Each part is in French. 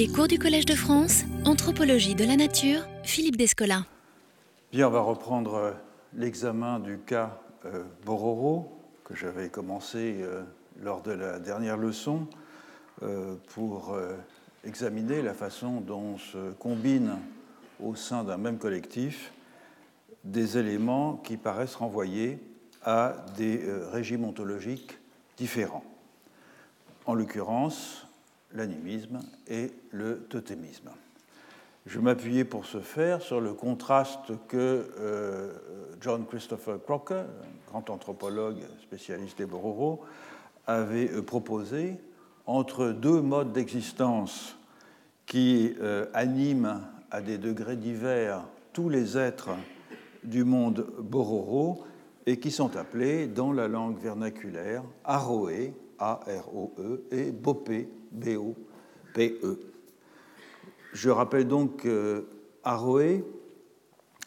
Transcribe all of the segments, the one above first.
Les cours du Collège de France, Anthropologie de la Nature, Philippe Descola. Bien, on va reprendre euh, l'examen du cas euh, Bororo, que j'avais commencé euh, lors de la dernière leçon, pour examiner la façon dont se combinent au sein d'un même collectif des éléments qui paraissent renvoyer à des régimes ontologiques différents. En l'occurrence, l'animisme et le totémisme. Je m'appuyais pour ce faire sur le contraste que euh, John Christopher Crocker, grand anthropologue spécialiste des Bororo, avait euh, proposé entre deux modes d'existence qui euh, animent à des degrés divers tous les êtres du monde Bororo et qui sont appelés dans la langue vernaculaire Aroé, A-R-O-E, et Bopé, B-O-P-E. Je rappelle donc que Aroé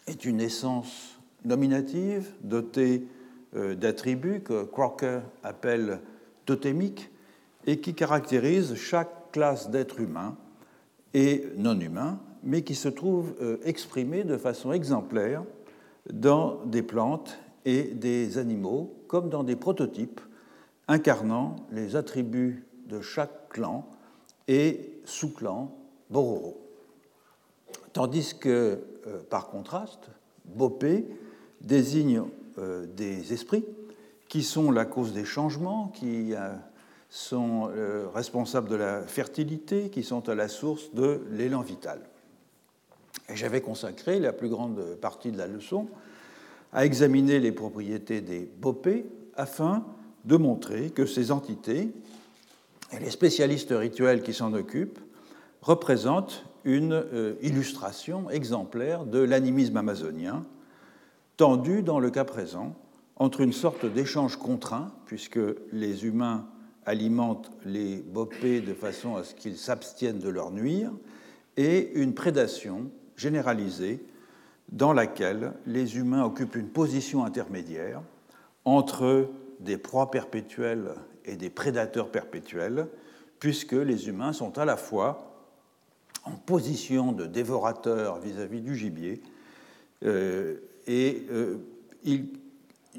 est une essence nominative dotée euh, d'attributs que Crocker appelle totémiques et qui caractérise chaque classe d'êtres humains et non humains, mais qui se trouve euh, exprimée de façon exemplaire dans des plantes et des animaux, comme dans des prototypes incarnant les attributs de chaque clan et sous-clan Bororo. Tandis que, euh, par contraste, Bopé désigne euh, des esprits qui sont la cause des changements, qui euh, sont responsables de la fertilité, qui sont à la source de l'élan vital. J'avais consacré la plus grande partie de la leçon à examiner les propriétés des Bopé afin de montrer que ces entités, et les spécialistes rituels qui s'en occupent, représentent une euh, illustration exemplaire de l'animisme amazonien, tendu dans le cas présent entre une sorte d'échange contraint, puisque les humains alimentent les bopés de façon à ce qu'ils s'abstiennent de leur nuire, et une prédation généralisée dans laquelle les humains occupent une position intermédiaire entre des proies perpétuelles et des prédateurs perpétuels, puisque les humains sont à la fois en position de dévorateur vis-à-vis du gibier euh, et euh, ils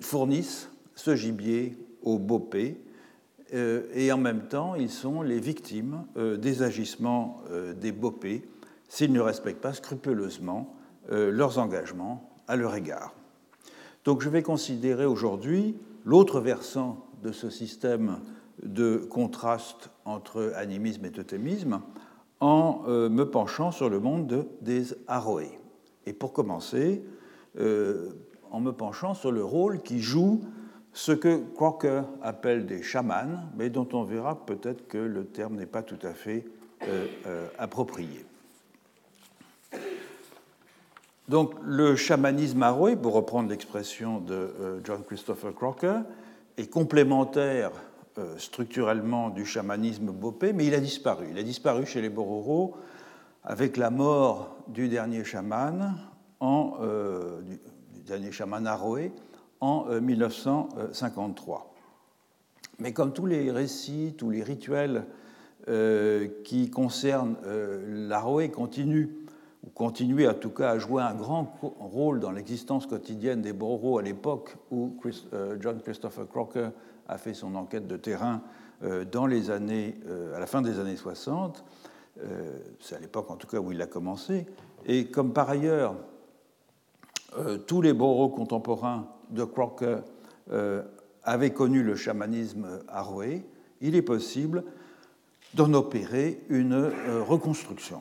fournissent ce gibier aux bopés euh, et en même temps ils sont les victimes des agissements des bopés s'ils ne respectent pas scrupuleusement leurs engagements à leur égard. Donc je vais considérer aujourd'hui l'autre versant de ce système de contraste entre animisme et totémisme en euh, me penchant sur le monde des Aroé. Et pour commencer, euh, en me penchant sur le rôle qui joue ce que Crocker appelle des chamans, mais dont on verra peut-être que le terme n'est pas tout à fait euh, approprié. Donc le chamanisme aroé, pour reprendre l'expression de John Christopher Crocker, est complémentaire euh, structurellement du chamanisme bopé, mais il a disparu. Il a disparu chez les Bororo avec la mort du dernier chaman, en, euh, du, dernier chaman Aroé, en 1953. Euh, mais comme tous les récits, tous les rituels qui concernent l'Aroé continuent ou continuer en tout cas à jouer un grand rôle dans l'existence quotidienne des Bororo à l'époque où euh, John Christopher Crocker a fait son enquête de terrain euh, dans euh, à la fin des années 60. C'est à l'époque en tout cas où il a commencé. Et comme par ailleurs, tous les Bororo contemporains de Crocker avaient connu le chamanisme aroé, il est possible d'en opérer une reconstruction.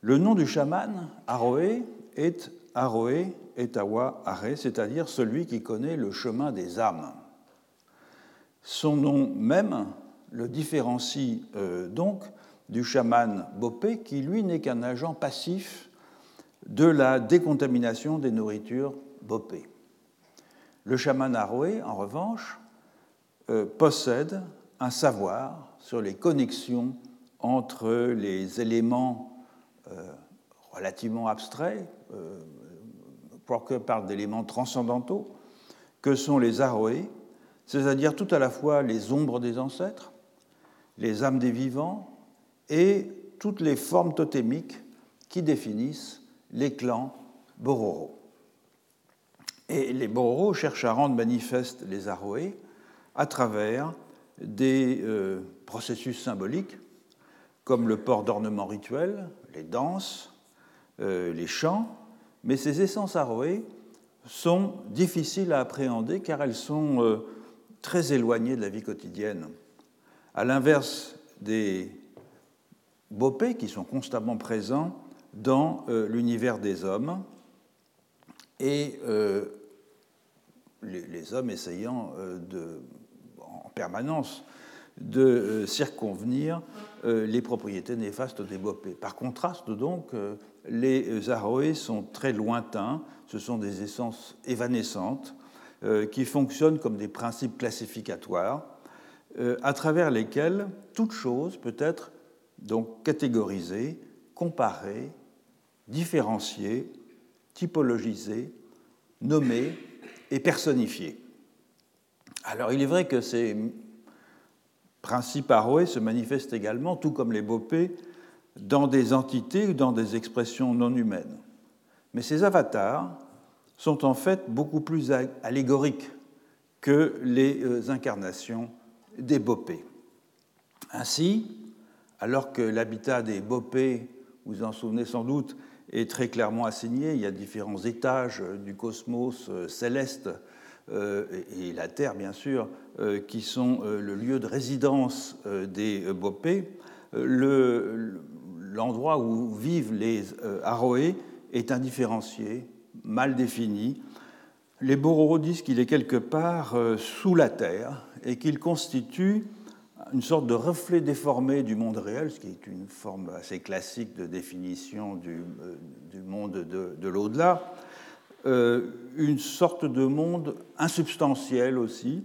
Le nom du chaman, Aroé, est Aroé Etawa Are, c'est-à-dire celui qui connaît le chemin des âmes. Son nom même le différencie euh, donc du chaman Bopé, qui lui n'est qu'un agent passif de la décontamination des nourritures Bopé. Le chaman Aroé, en revanche, euh, possède un savoir sur les connexions entre les éléments relativement abstrait. Euh, Crocker parle d'éléments transcendantaux, que sont les aroé, c'est-à-dire tout à la fois les ombres des ancêtres, les âmes des vivants et toutes les formes totémiques qui définissent les clans Bororo. Et les Bororo cherchent à rendre manifestes les Aroé à travers des euh, processus symboliques comme le port d'ornements rituels, les danses, euh, les chants, mais ces essences aroé sont difficiles à appréhender car elles sont euh, très éloignées de la vie quotidienne. À l'inverse des bopés qui sont constamment présents dans l'univers des hommes et les, hommes essayant de permanence de euh, circonvenir euh, les propriétés néfastes des bopés. Par contraste, donc, euh, les aroés sont très lointains, ce sont des essences évanescentes qui fonctionnent comme des principes classificatoires à travers lesquels toute chose peut être donc catégorisée, comparée, différenciée, typologisée, nommée et personnifiée. Alors il est vrai que principes aroés se manifestent également, tout comme les bopés, dans des entités ou dans des expressions non humaines. Mais ces avatars sont en fait beaucoup plus allégoriques que les euh, incarnations des bopés. Ainsi, alors que l'habitat des bopés, vous en souvenez sans doute, est très clairement assigné, il y a différents étages du cosmos euh, céleste et la Terre, bien sûr, euh, qui sont euh, le lieu de résidence des Bopés, l'endroit où vivent les Aroé est indifférencié, mal défini. Les Bororo disent qu'il est quelque part sous la Terre et qu'il constitue une sorte de reflet déformé du monde réel, ce qui est une forme assez classique de définition du, monde de, de l'au-delà, euh, une sorte de monde insubstantiel aussi,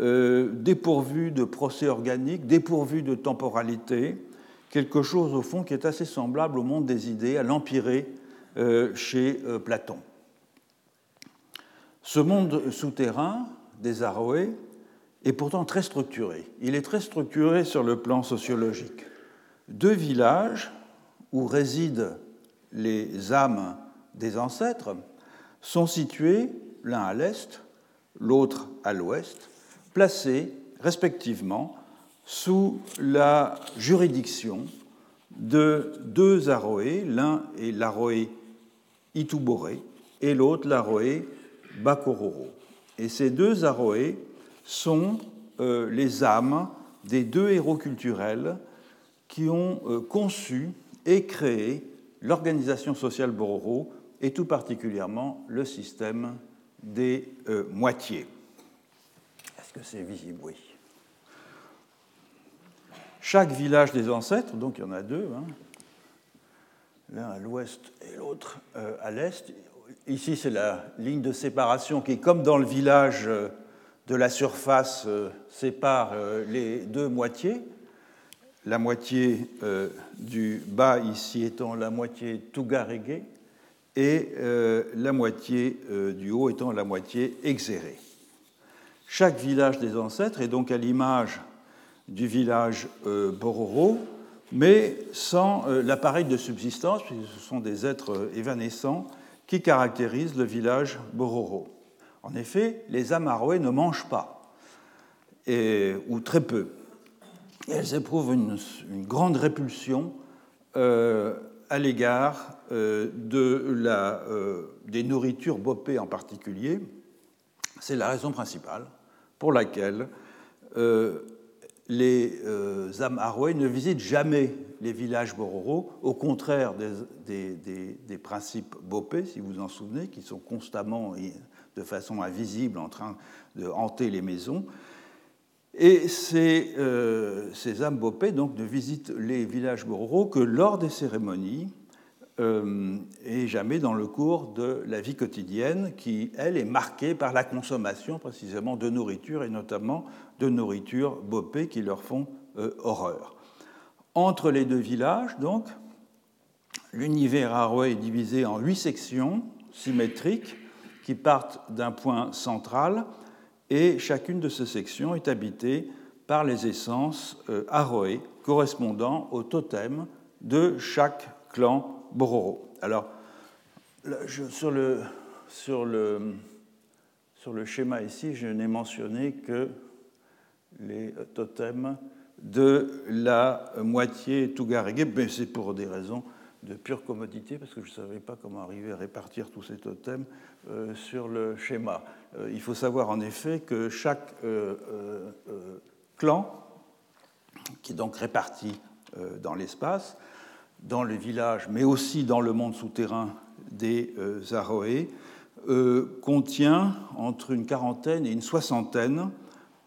euh, dépourvu de procès organiques, dépourvu de temporalité, quelque chose au fond qui est assez semblable au monde des idées, à l'empirée euh, chez Platon. Ce monde souterrain des Aroé est pourtant très structuré. Il est très structuré sur le plan sociologique. Deux villages où résident les âmes des ancêtres, sont situés l'un à l'est, l'autre à l'ouest, placés respectivement sous la juridiction de deux aroés, l'un est l'aroé Ituboré et l'autre l'aroé Bakororo. Et ces deux aroés sont euh, les âmes des deux héros culturels qui ont euh, conçu et créé l'organisation sociale Bororo et tout particulièrement le système des euh, moitiés. Est-ce que c'est visible? Oui. Chaque village des ancêtres, donc il y en a deux, hein, l'un à l'ouest et l'autre euh, à l'est. Ici, c'est la ligne de séparation qui, comme dans le village euh, de la surface, sépare les deux moitiés. La moitié du bas ici étant la moitié Tougarégué, et euh, la moitié euh, du haut étant la moitié exérée. Chaque village des ancêtres est donc à l'image du village euh, Bororo, mais sans l'appareil de subsistance, puisque ce sont des êtres évanescents qui caractérisent le village Bororo. En effet, les Amaroé ne mangent pas, ou très peu. elles éprouvent une, grande répulsion à l'égard la, euh, des nourritures bopées en particulier. C'est la raison principale pour laquelle euh, les Amarouais ne visitent jamais les villages bororo, au contraire des, principes bopés, si vous en souvenez, qui sont constamment, de façon invisible, en train de hanter les maisons. Et ces, ces âmes bopées donc, ne visitent les villages bororo que lors des cérémonies euh, et jamais dans le cours de la vie quotidienne qui, elle, est marquée par la consommation précisément de nourriture et notamment de nourriture bopée qui leur font euh, horreur. Entre les deux villages, donc, l'univers Aroé est divisé en huit sections symétriques qui partent d'un point central et chacune de ces sections est habitée par les essences euh, aroé correspondant au totem de chaque clan Bororo. Alors, sur, le, schéma ici, je n'ai mentionné que les totems de la moitié Tugarege, mais c'est pour des raisons de pure commodité, parce que je ne savais pas comment arriver à répartir tous ces totems euh, sur le schéma. Euh, il faut savoir en effet que chaque euh, clan, qui est donc réparti dans l'espace, dans les villages, mais aussi dans le monde souterrain des Aroé, contient entre une quarantaine et une soixantaine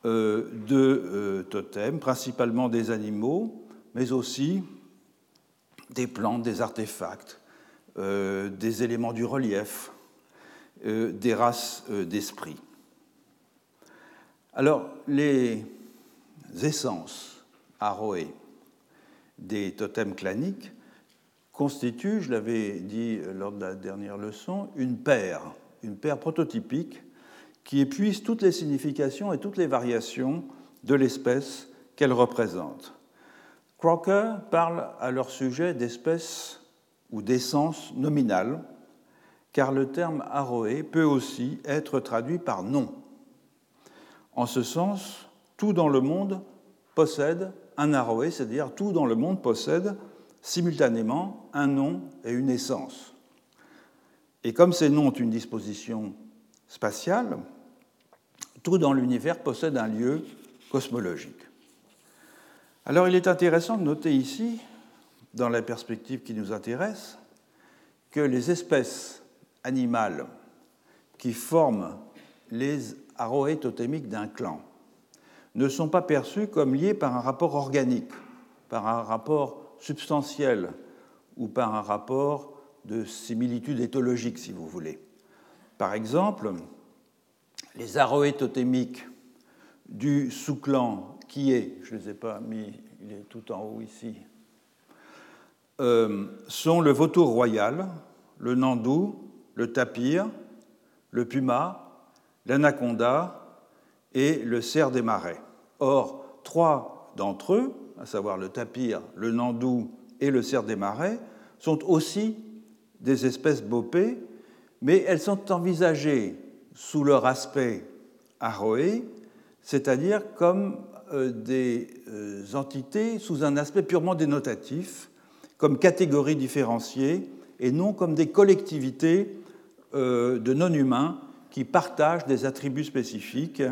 de totems, principalement des animaux, mais aussi des plantes, des artefacts, euh, des éléments du relief, euh, des races euh, d'esprit. Alors, les essences aroées des totems claniques constituent, je l'avais dit lors de la dernière leçon, une paire, une paire prototypique qui épuise toutes les significations et toutes les variations de l'espèce qu'elle représente. Crocker parle à leur sujet d'espèces ou d'essence nominale, car le terme aroé peut aussi être traduit par nom. En ce sens, tout dans le monde possède un aroé, c'est-à-dire tout dans le monde possède simultanément un nom et une essence. Et comme ces noms ont une disposition spatiale, tout dans l'univers possède un lieu cosmologique. Alors il est intéressant de noter ici, dans la perspective qui nous intéresse, que les espèces animales qui forment les aroés totémiques d'un clan ne sont pas perçues comme liées par un rapport organique, par un rapport substantiel ou par un rapport de similitude éthologique, si vous voulez. Par exemple, les aroés totémiques du sous-clan qui est, je ne les ai pas mis, il est tout en haut ici, euh, sont le vautour royal, le nandou, le tapir, le puma, l'anaconda et le cerf des marais. Or, trois d'entre eux, à savoir le tapir, le nandou et le cerf des marais, sont aussi des espèces bopées, mais elles sont envisagées sous leur aspect aroé, c'est-à-dire comme euh, des euh, entités sous un aspect purement dénotatif, comme catégories différenciées, et non comme des collectivités euh, de non-humains qui partagent des attributs spécifiques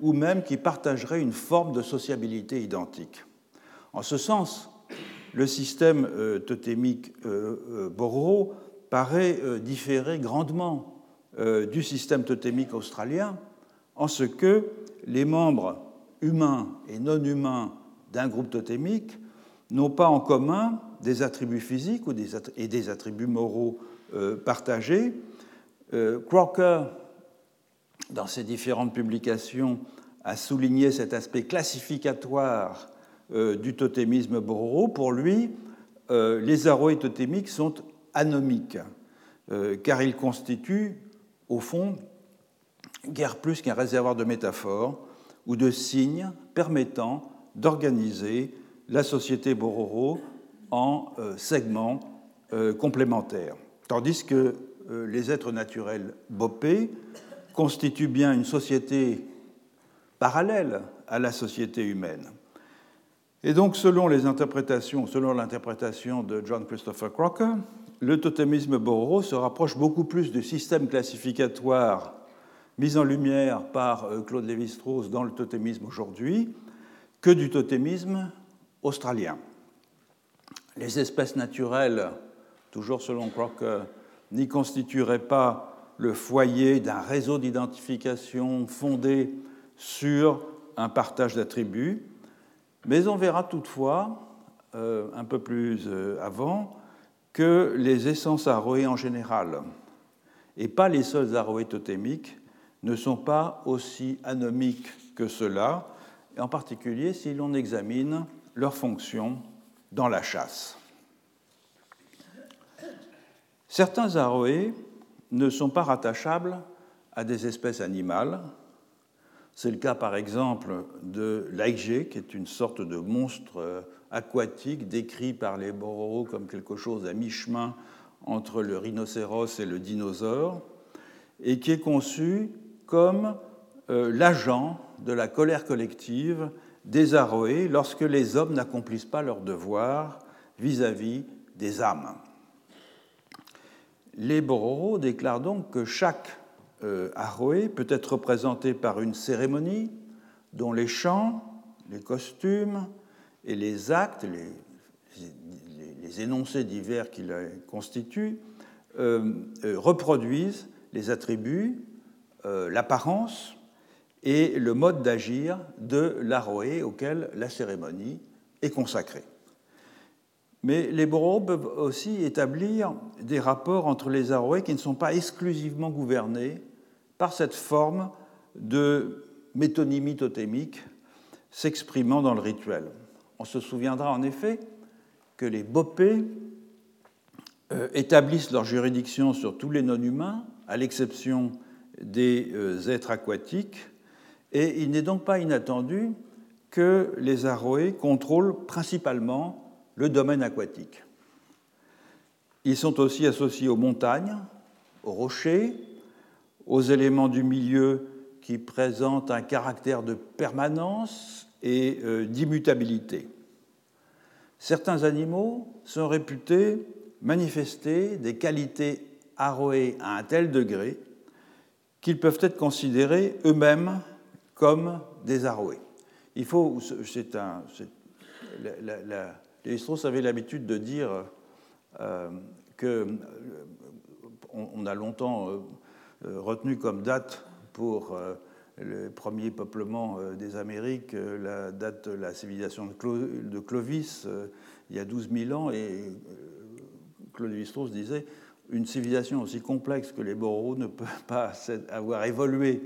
ou même qui partageraient une forme de sociabilité identique. En ce sens, le système totémique Bororo paraît différer grandement du système totémique australien en ce que les membres humains et non humains d'un groupe totémique n'ont pas en commun des attributs physiques et des attributs moraux euh, partagés. Euh, Crocker, dans ses différentes publications, a souligné cet aspect classificatoire euh, du totémisme bororo. Pour lui, les aroés totémiques sont anomiques, car ils constituent, au fond, guère plus qu'un réservoir de métaphores ou de signes permettant d'organiser la société Bororo en euh, segments euh, complémentaires. Tandis que euh, les êtres naturels bopés constituent bien une société parallèle à la société humaine. Et donc, selon l'interprétation de John Christopher Crocker, le totémisme Bororo se rapproche beaucoup plus du système classificatoire mise en lumière par euh, Claude Lévi-Strauss dans le totémisme aujourd'hui, que du totémisme australien. Les espèces naturelles, toujours selon Crocker, n'y constitueraient pas le foyer d'un réseau d'identification fondé sur un partage d'attributs, mais on verra toutefois, euh, un peu plus euh, avant, que les essences aroées en général, et pas les seuls aroées totémiques, ne sont pas aussi anomiques que cela, en particulier si l'on examine leur fonction dans la chasse. Certains aroés ne sont pas rattachables à des espèces animales, C'est le cas par exemple de l'aigé, qui est une sorte de monstre euh, aquatique décrit par les Bororo comme quelque chose à mi-chemin entre le rhinocéros et le dinosaure, et qui est conçu comme euh, l'agent de la colère collective des Aroé lorsque les hommes n'accomplissent pas leur devoir vis-à-vis des âmes. Les Bororo déclarent donc que chaque euh, Aroé peut être représenté par une cérémonie dont les chants, les costumes et les actes, les, énoncés divers qui la constituent, euh, euh, reproduisent les attributs, l'apparence et le mode d'agir de l'aroé auquel la cérémonie est consacrée. Mais les boros peuvent aussi établir des rapports entre les aroés qui ne sont pas exclusivement gouvernés par cette forme de métonymie totémique s'exprimant dans le rituel. On se souviendra en effet que les bopés euh, établissent leur juridiction sur tous les non-humains, à l'exception des euh, êtres aquatiques, et il n'est donc pas inattendu que les aroés contrôlent principalement le domaine aquatique. Ils sont aussi associés aux montagnes, aux rochers, aux éléments du milieu qui présentent un caractère de permanence et euh, d'immutabilité. Certains animaux sont réputés manifester des qualités aroées à un tel degré qu'ils peuvent être considérés eux-mêmes comme des aroés. Il faut, c'est un, les Strauss avaient l'habitude de dire euh, que on, a longtemps euh, retenu comme date pour le premier peuplement des Amériques la date de la civilisation de Clovis il y a 12 000 ans et Claude Lévi-Strauss disait une civilisation aussi complexe que les Boros ne peut pas avoir évolué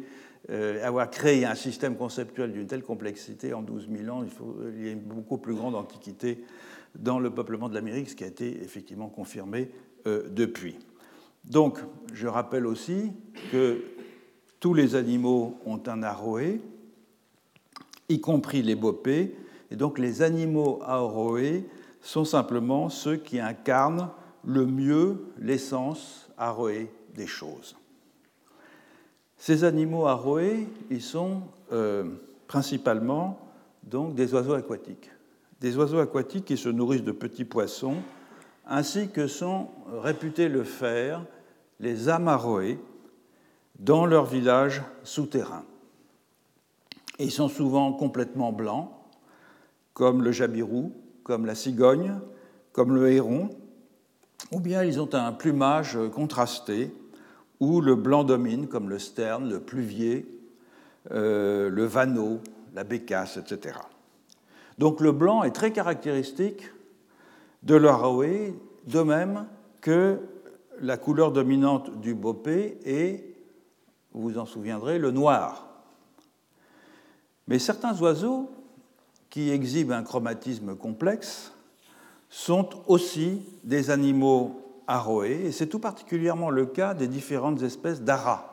euh, avoir créé un système conceptuel d'une telle complexité en 12 000 ans, il, y a une beaucoup plus grande antiquité dans le peuplement de l'Amérique, ce qui a été effectivement confirmé euh, depuis. Donc, je rappelle aussi que tous les animaux ont un aroé, y compris les bopés, et donc les animaux aroés sont simplement ceux qui incarnent le mieux l'essence aroé des choses. Ces animaux aroés, ils sont euh, principalement donc des oiseaux aquatiques. Des oiseaux aquatiques qui se nourrissent de petits poissons, ainsi que sont réputés le faire les amaroés dans leurs villages souterrains. Ils sont souvent complètement blancs, comme le jabirou, comme la cigogne, comme le héron, ou bien ils ont un plumage contrasté, où le blanc domine, comme le sterne, le pluvier, euh, le vanneau, la bécasse, etc. Donc le blanc est très caractéristique de l'araoué, de même que la couleur dominante du bopé est, vous vous en souviendrez, le noir. Mais certains oiseaux qui exhibent un chromatisme complexe sont aussi des animaux aroé, et c'est tout particulièrement le cas des différentes espèces d'aras.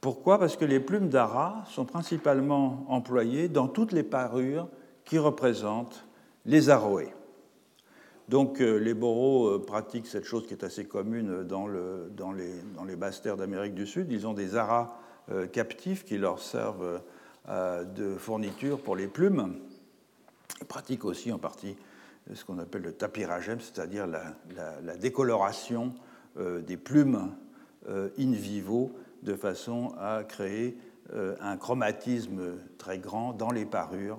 Pourquoi? Parce que les plumes d'aras sont principalement employées dans toutes les parures qui représentent les aroés. Donc euh, les boros euh, pratiquent cette chose qui est assez commune dans, le, dans, les, basses terres d'Amérique du Sud. Ils ont des aras euh, captifs qui leur servent de fourniture pour les plumes. Ils pratiquent aussi en partie ce qu'on appelle le tapiragem, c'est-à-dire la, décoloration des plumes in vivo de façon à créer un chromatisme très grand dans les parures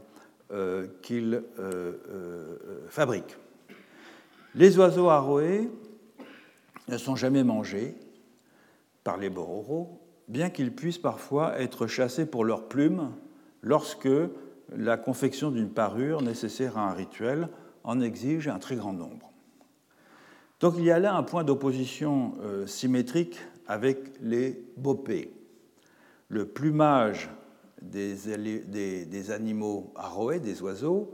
qu'ils fabriquent. Les oiseaux aroés ne sont jamais mangés par les bororos, bien qu'ils puissent parfois être chassés pour leurs plumes lorsque la confection d'une parure nécessaire à un rituel en exige un très grand nombre. Donc il y a là un point d'opposition euh, symétrique avec les bopés. Le plumage des, animaux aroés, des oiseaux,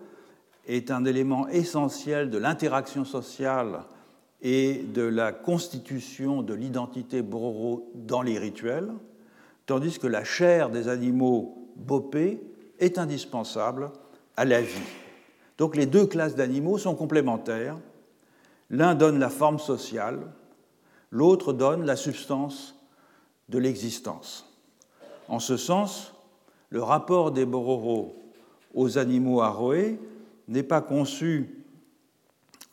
est un élément essentiel de l'interaction sociale et de la constitution de l'identité bororo dans les rituels, tandis que la chair des animaux bopés est indispensable à la vie. Donc les deux classes d'animaux sont complémentaires. L'un donne la forme sociale, l'autre donne la substance de l'existence. En ce sens, le rapport des Bororo aux animaux aroés n'est pas conçu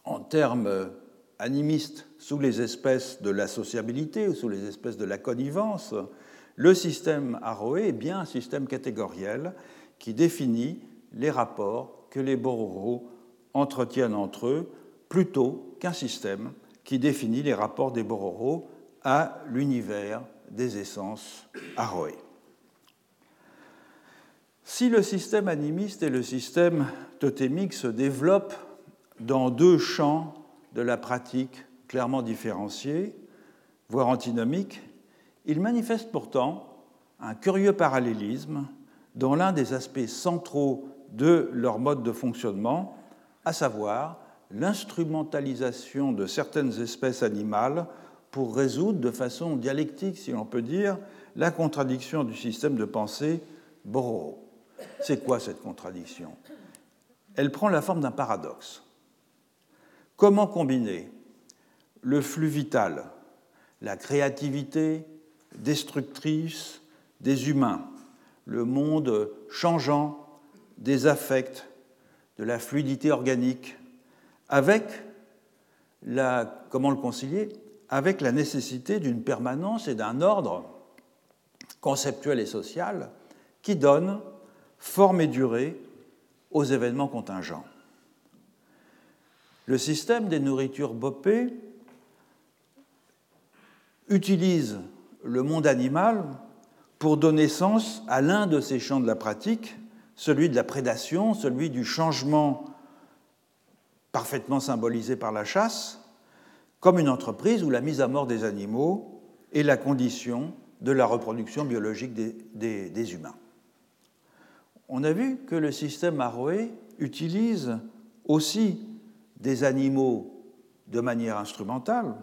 en termes animistes sous les espèces de la sociabilité ou sous les espèces de la connivence. Le système aroé est bien un système catégoriel qui définit les rapports que les Bororo entretiennent entre eux plutôt qu'un système qui définit les rapports des Bororo à l'univers des essences aroées. Si le système animiste et le système totémique se développent dans deux champs de la pratique clairement différenciés, voire antinomiques, ils manifestent pourtant un curieux parallélisme dans l'un des aspects centraux de leur mode de fonctionnement, à savoir l'instrumentalisation de certaines espèces animales pour résoudre de façon dialectique, si l'on peut dire, la contradiction du système de pensée Bororo. C'est quoi cette contradiction? Elle prend la forme d'un paradoxe. Comment combiner le flux vital, la créativité destructrice des humains, le monde changeant des affects, de la fluidité organique, avec la, comment le concilier? Avec la nécessité d'une permanence et d'un ordre conceptuel et social qui donne forme et durée aux événements contingents. Le système des nourritures bopées utilise le monde animal pour donner sens à l'un de ces champs de la pratique, celui de la prédation, celui du changement parfaitement symbolisé par la chasse, comme une entreprise où la mise à mort des animaux est la condition de la reproduction biologique des, humains. On a vu que le système Aroé utilise aussi des animaux de manière instrumentale,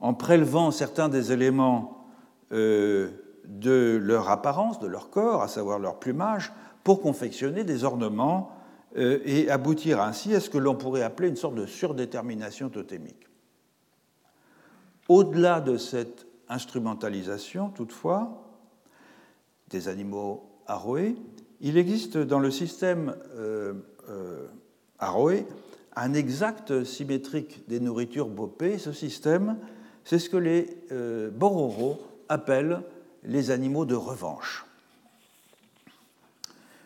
en prélevant certains des éléments euh, de leur apparence, de leur corps, à savoir leur plumage, pour confectionner des ornements euh, et aboutir ainsi à ce que l'on pourrait appeler une sorte de surdétermination totémique. Au-delà de cette instrumentalisation, toutefois, des animaux aroés, il existe dans le système euh, euh aroé un exact symétrique des nourritures bopées. Ce système, c'est ce que les euh, Bororo appellent les animaux de revanche.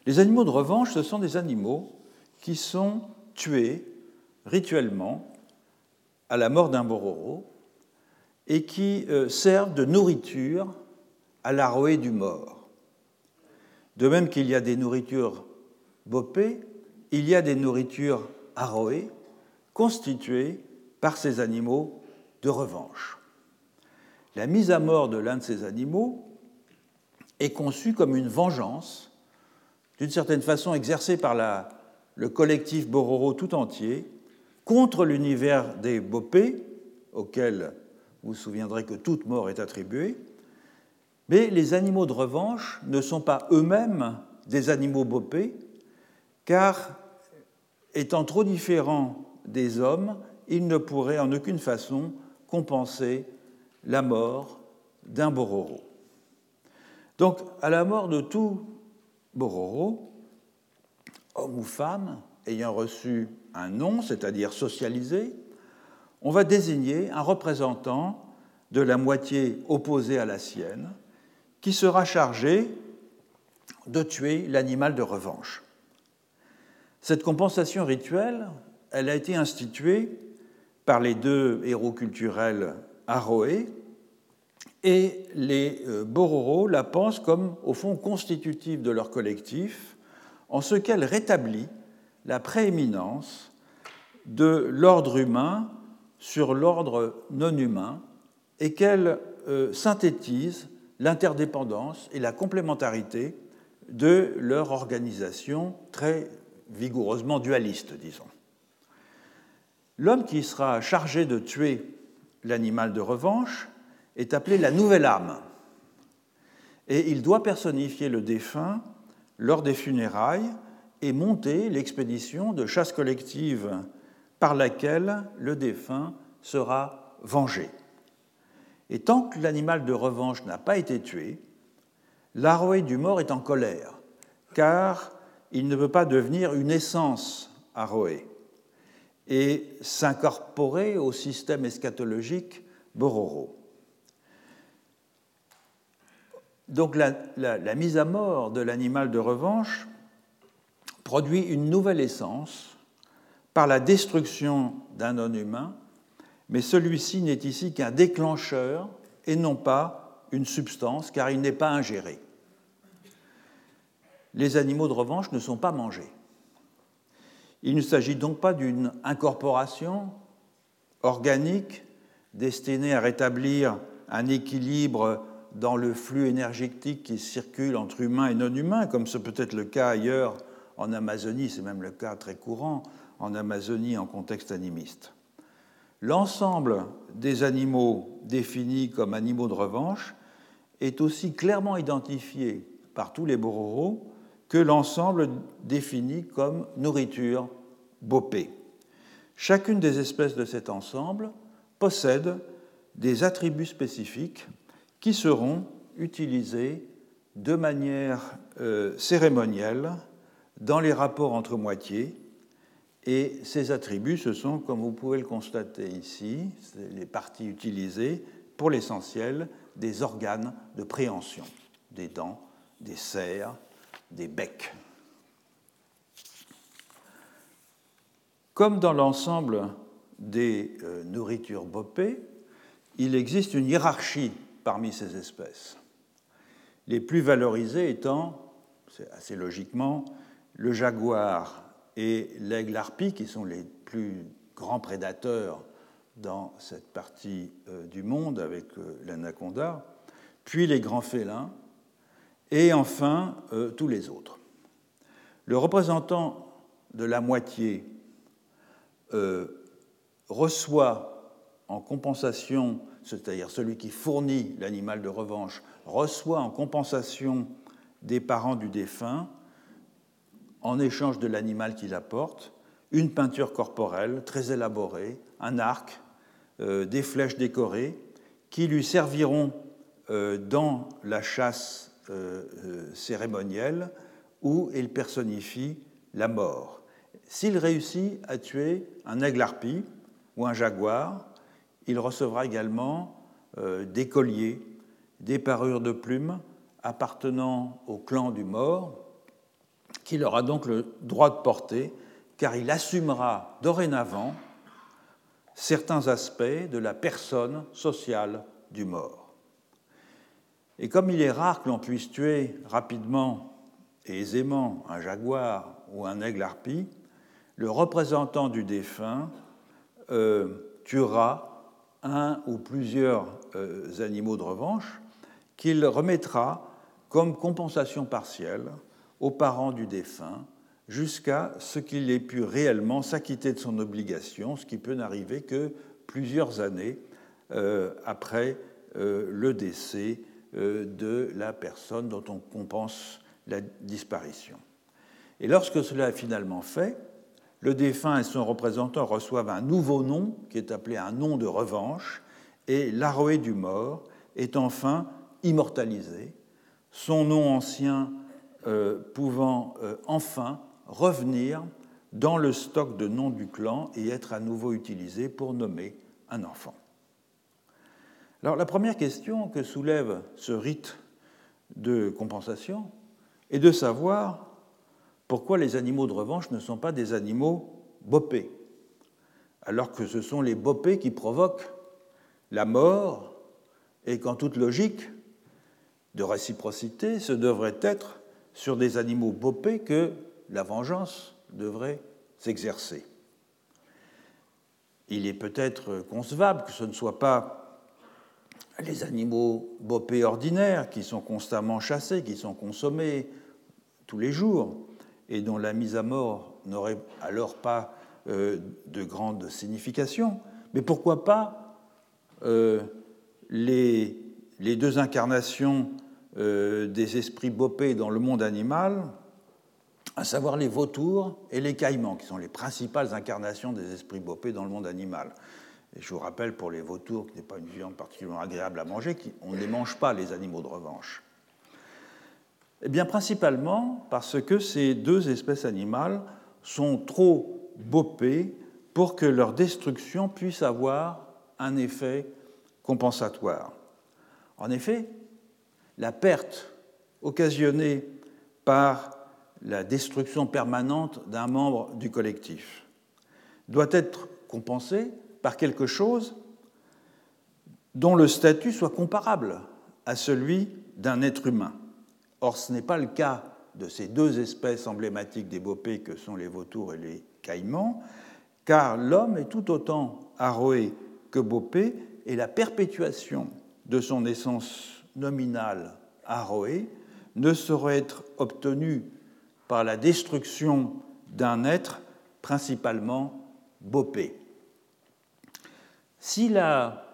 Les animaux de revanche, ce sont des animaux qui sont tués rituellement à la mort d'un bororo et qui euh, servent de nourriture à l'aroé du mort. De même qu'il y a des nourritures bopées, il y a des nourritures aroées constituées par ces animaux de revanche. La mise à mort de l'un de ces animaux est conçue comme une vengeance, d'une certaine façon exercée par le collectif Bororo tout entier contre l'univers des Bopé, auquel vous vous souviendrez que toute mort est attribuée, mais les animaux de revanche ne sont pas eux-mêmes des animaux Bopé, car étant trop différents des hommes, ils ne pourraient en aucune façon compenser la mort d'un Bororo. Donc, à la mort de tout Bororo, homme ou femme ayant reçu un nom, c'est-à-dire socialisé, on va désigner un représentant de la moitié opposée à la sienne qui sera chargé de tuer l'animal de revanche. Cette compensation rituelle, elle a été instituée par les deux héros culturels Aroé et les euh, Bororo la pensent comme, au fond, constitutive de leur collectif en ce qu'elle rétablit la prééminence de l'ordre humain sur l'ordre non humain et qu'elle euh, synthétise l'interdépendance et la complémentarité de leur organisation très vigoureusement dualiste, disons. L'homme qui sera chargé de tuer l'animal de revanche est appelé la nouvelle âme. et il doit personnifier le défunt lors des funérailles et monter l'expédition de chasse collective par laquelle le défunt sera vengé. Et tant que l'animal de revanche n'a pas été tué, l'aroé du mort est en colère, car il ne peut pas devenir une essence aroé et s'incorporer au système eschatologique Bororo. Donc la, la, mise à mort de l'animal de revanche produit une nouvelle essence par la destruction d'un non-humain, mais celui-ci n'est ici qu'un déclencheur et non pas une substance, car il n'est pas ingéré. Les animaux de revanche ne sont pas mangés. Il ne s'agit donc pas d'une incorporation organique destinée à rétablir un équilibre dans le flux énergétique qui circule entre humains et non-humains, comme ce peut être le cas ailleurs en Amazonie, c'est même le cas très courant en Amazonie en contexte animiste. L'ensemble des animaux définis comme animaux de revanche est aussi clairement identifié par tous les bororos que l'ensemble défini comme nourriture bopée. Chacune des espèces de cet ensemble possède des attributs spécifiques qui seront utilisés de manière euh, cérémonielle dans les rapports entre moitiés. Et ces attributs, ce sont, comme vous pouvez le constater ici, les parties utilisées, pour l'essentiel, des organes de préhension, des dents, des serres, des becs. Comme dans l'ensemble des euh, nourritures bopées, il existe une hiérarchie parmi ces espèces. Les plus valorisées étant, assez logiquement, le jaguar et l'aigle harpie, qui sont les plus grands prédateurs dans cette partie euh, du monde avec euh, l'anaconda, puis les grands félins, et enfin euh, tous les autres. Le représentant de la moitié reçoit en compensation c'est-à-dire celui qui fournit l'animal de revanche, reçoit en compensation des parents du défunt, en échange de l'animal qu'il apporte, une peinture corporelle très élaborée, un arc, euh, des flèches décorées, qui lui serviront euh, dans la chasse euh, cérémonielle où il personnifie la mort. S'il réussit à tuer un aigle harpie ou un jaguar, il recevra également des colliers, des parures de plumes appartenant au clan du mort, qu'il aura donc le droit de porter, car il assumera dorénavant certains aspects de la personne sociale du mort. Et comme il est rare que l'on puisse tuer rapidement et aisément un jaguar ou un aigle harpie, le représentant du défunt euh, tuera un ou plusieurs euh, animaux de revanche qu'il remettra comme compensation partielle aux parents du défunt jusqu'à ce qu'il ait pu réellement s'acquitter de son obligation, ce qui peut n'arriver que plusieurs années euh, après euh, le décès de la personne dont on compense la disparition. Et lorsque cela est finalement fait, le défunt et son représentant reçoivent un nouveau nom qui est appelé un nom de revanche, et l'aroé du mort est enfin immortalisé, son nom ancien euh, pouvant euh, enfin revenir dans le stock de noms du clan et être à nouveau utilisé pour nommer un enfant. Alors la première question que soulève ce rite de compensation est de savoir pourquoi les animaux de revanche ne sont pas des animaux bopés, alors que ce sont les bopés qui provoquent la mort et qu'en toute logique de réciprocité, ce devrait être sur des animaux bopés que la vengeance devrait s'exercer. Il est peut-être concevable que ce ne soit pas les animaux bopés ordinaires qui sont constamment chassés, qui sont consommés tous les jours, et dont la mise à mort n'aurait alors pas euh, de grande signification. Mais pourquoi pas euh, les, deux incarnations euh, des esprits bopés dans le monde animal, à savoir les vautours et les caïmans, qui sont les principales incarnations des esprits bopés dans le monde animal. Et je vous rappelle pour les vautours, qui n'est pas une viande particulièrement agréable à manger, on ne les mange pas, les animaux de revanche. Eh bien, principalement parce que ces deux espèces animales sont trop bopées pour que leur destruction puisse avoir un effet compensatoire. En effet, la perte occasionnée par la destruction permanente d'un membre du collectif doit être compensée par quelque chose dont le statut soit comparable à celui d'un être humain. Or, ce n'est pas le cas de ces deux espèces emblématiques des bopés que sont les vautours et les caïmans, car l'homme est tout autant aroé que bopé, et la perpétuation de son essence nominale aroé ne saurait être obtenue par la destruction d'un être principalement bopé. Si la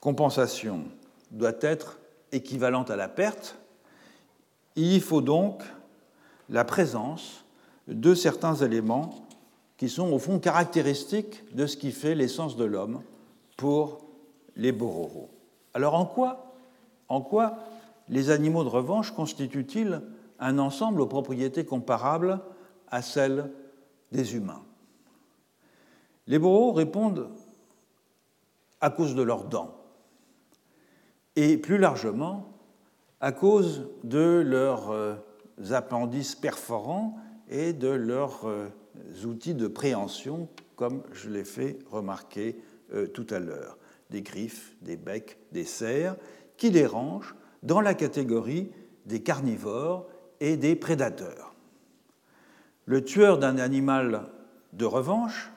compensation doit être équivalente à la perte, il faut donc la présence de certains éléments qui sont au fond caractéristiques de ce qui fait l'essence de l'homme pour les Bororo. Alors en quoi, en quoi les animaux de revanche constituent-ils un ensemble aux propriétés comparables à celles des humains? Les Bororo répondent à cause de leurs dents et plus largement à cause de leurs euh, appendices perforants et de leurs euh, outils de préhension, comme je l'ai fait remarquer euh, tout à l'heure, des griffes, des becs, des serres, qui les rangent dans la catégorie des carnivores et des prédateurs. Le tueur d'un animal de revanche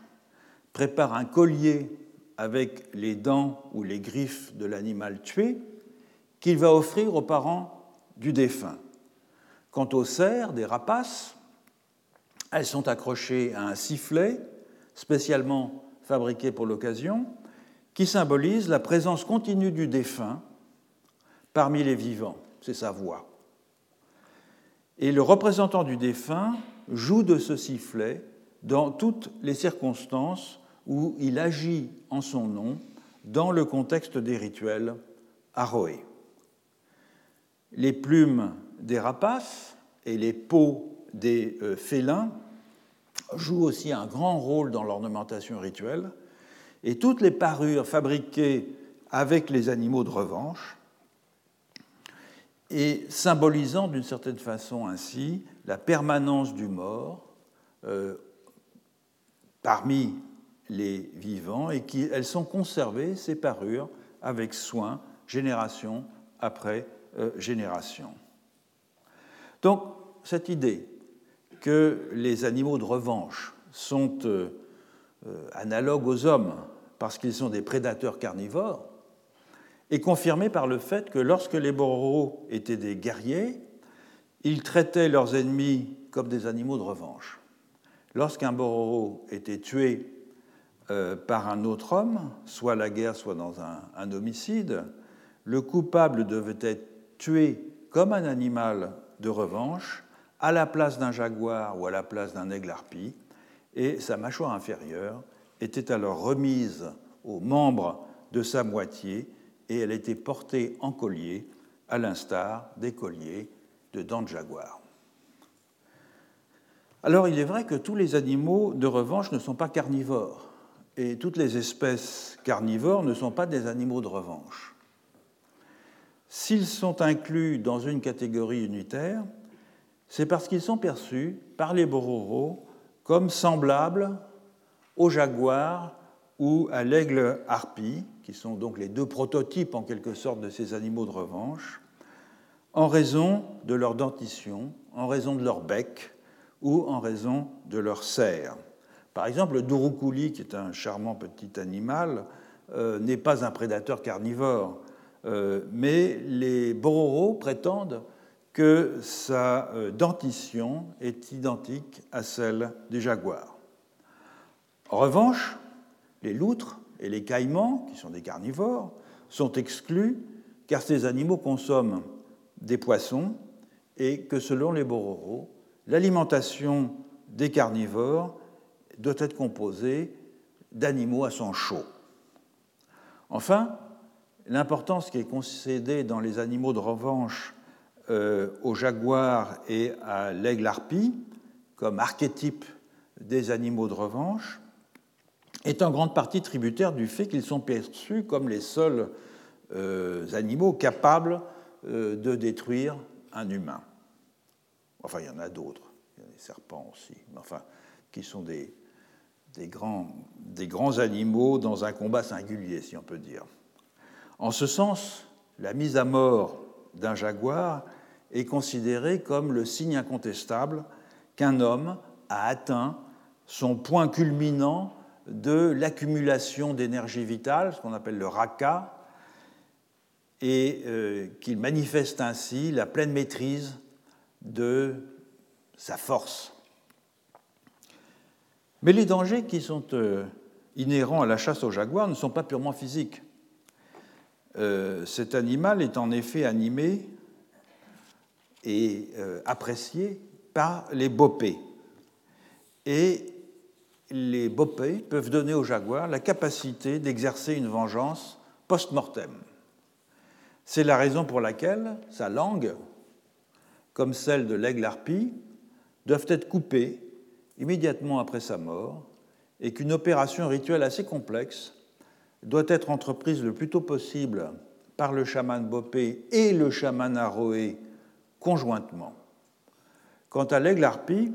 prépare un collier avec les dents ou les griffes de l'animal tué qu'il va offrir aux parents du défunt. Quant aux cerfs, des rapaces, elles sont accrochées à un sifflet spécialement fabriqué pour l'occasion, qui symbolise la présence continue du défunt parmi les vivants, c'est sa voix. Et le représentant du défunt joue de ce sifflet dans toutes les circonstances où il agit en son nom dans le contexte des rituels aroé. Les plumes des rapaces et les peaux des euh, félins jouent aussi un grand rôle dans l'ornementation rituelle, et toutes les parures fabriquées avec les animaux de revanche, et symbolisant d'une certaine façon ainsi la permanence du mort euh, parmi les vivants, et qu'elles sont conservées, ces parures, avec soin, génération après euh, génération. Donc, cette idée que les animaux de revanche sont euh, analogues aux hommes parce qu'ils sont des prédateurs carnivores est confirmée par le fait que lorsque les Bororo étaient des guerriers, ils traitaient leurs ennemis comme des animaux de revanche. Lorsqu'un Bororo était tué par un autre homme, soit à la guerre, soit dans un homicide, le coupable devait être tué comme un animal de revanche à la place d'un jaguar ou à la place d'un aigle harpie, et sa mâchoire inférieure était alors remise aux membres de sa moitié et elle était portée en collier, à l'instar des colliers de dents de jaguar. Alors il est vrai que tous les animaux de revanche ne sont pas carnivores, et toutes les espèces carnivores ne sont pas des animaux de revanche. S'ils sont inclus dans une catégorie unitaire, c'est parce qu'ils sont perçus par les Bororo comme semblables au jaguar ou à l'aigle harpie, qui sont donc les deux prototypes en quelque sorte de ces animaux de revanche, en raison de leur dentition, en raison de leur bec ou en raison de leur serre. Par exemple, le Durukuli, qui est un charmant petit animal, euh, n'est pas un prédateur carnivore. Euh, mais les Bororo prétendent que sa euh, dentition est identique à celle des jaguars. En revanche, les loutres et les caïmans, qui sont des carnivores, sont exclus car ces animaux consomment des poissons et que selon les Bororo, l'alimentation des carnivores doit être composée d'animaux à sang chaud. Enfin, l'importance qui est concédée dans les animaux de revanche euh, au jaguar et à l'aigle harpie comme archétype des animaux de revanche est en grande partie tributaire du fait qu'ils sont perçus comme les seuls euh, animaux capables euh, de détruire un humain. Enfin, il y en a d'autres, il y a des serpents aussi, mais enfin, qui sont des, grands, des grands animaux dans un combat singulier, si on peut dire. En ce sens, la mise à mort d'un jaguar est considérée comme le signe incontestable qu'un homme a atteint son point culminant de l'accumulation d'énergie vitale, ce qu'on appelle le raka, et euh, qu'il manifeste ainsi la pleine maîtrise de sa force. Mais les dangers qui sont euh, inhérents à la chasse au jaguar ne sont pas purement physiques. Euh, cet animal est en effet animé et apprécié par les bopés. Et les bopés peuvent donner au jaguar la capacité d'exercer une vengeance post-mortem. C'est la raison pour laquelle sa langue, comme celle de l'aigle harpie, doivent être coupées immédiatement après sa mort et qu'une opération rituelle assez complexe doit être entreprise le plus tôt possible par le chaman Bopé et le chaman Aroé conjointement. Quant à l'aigle harpie,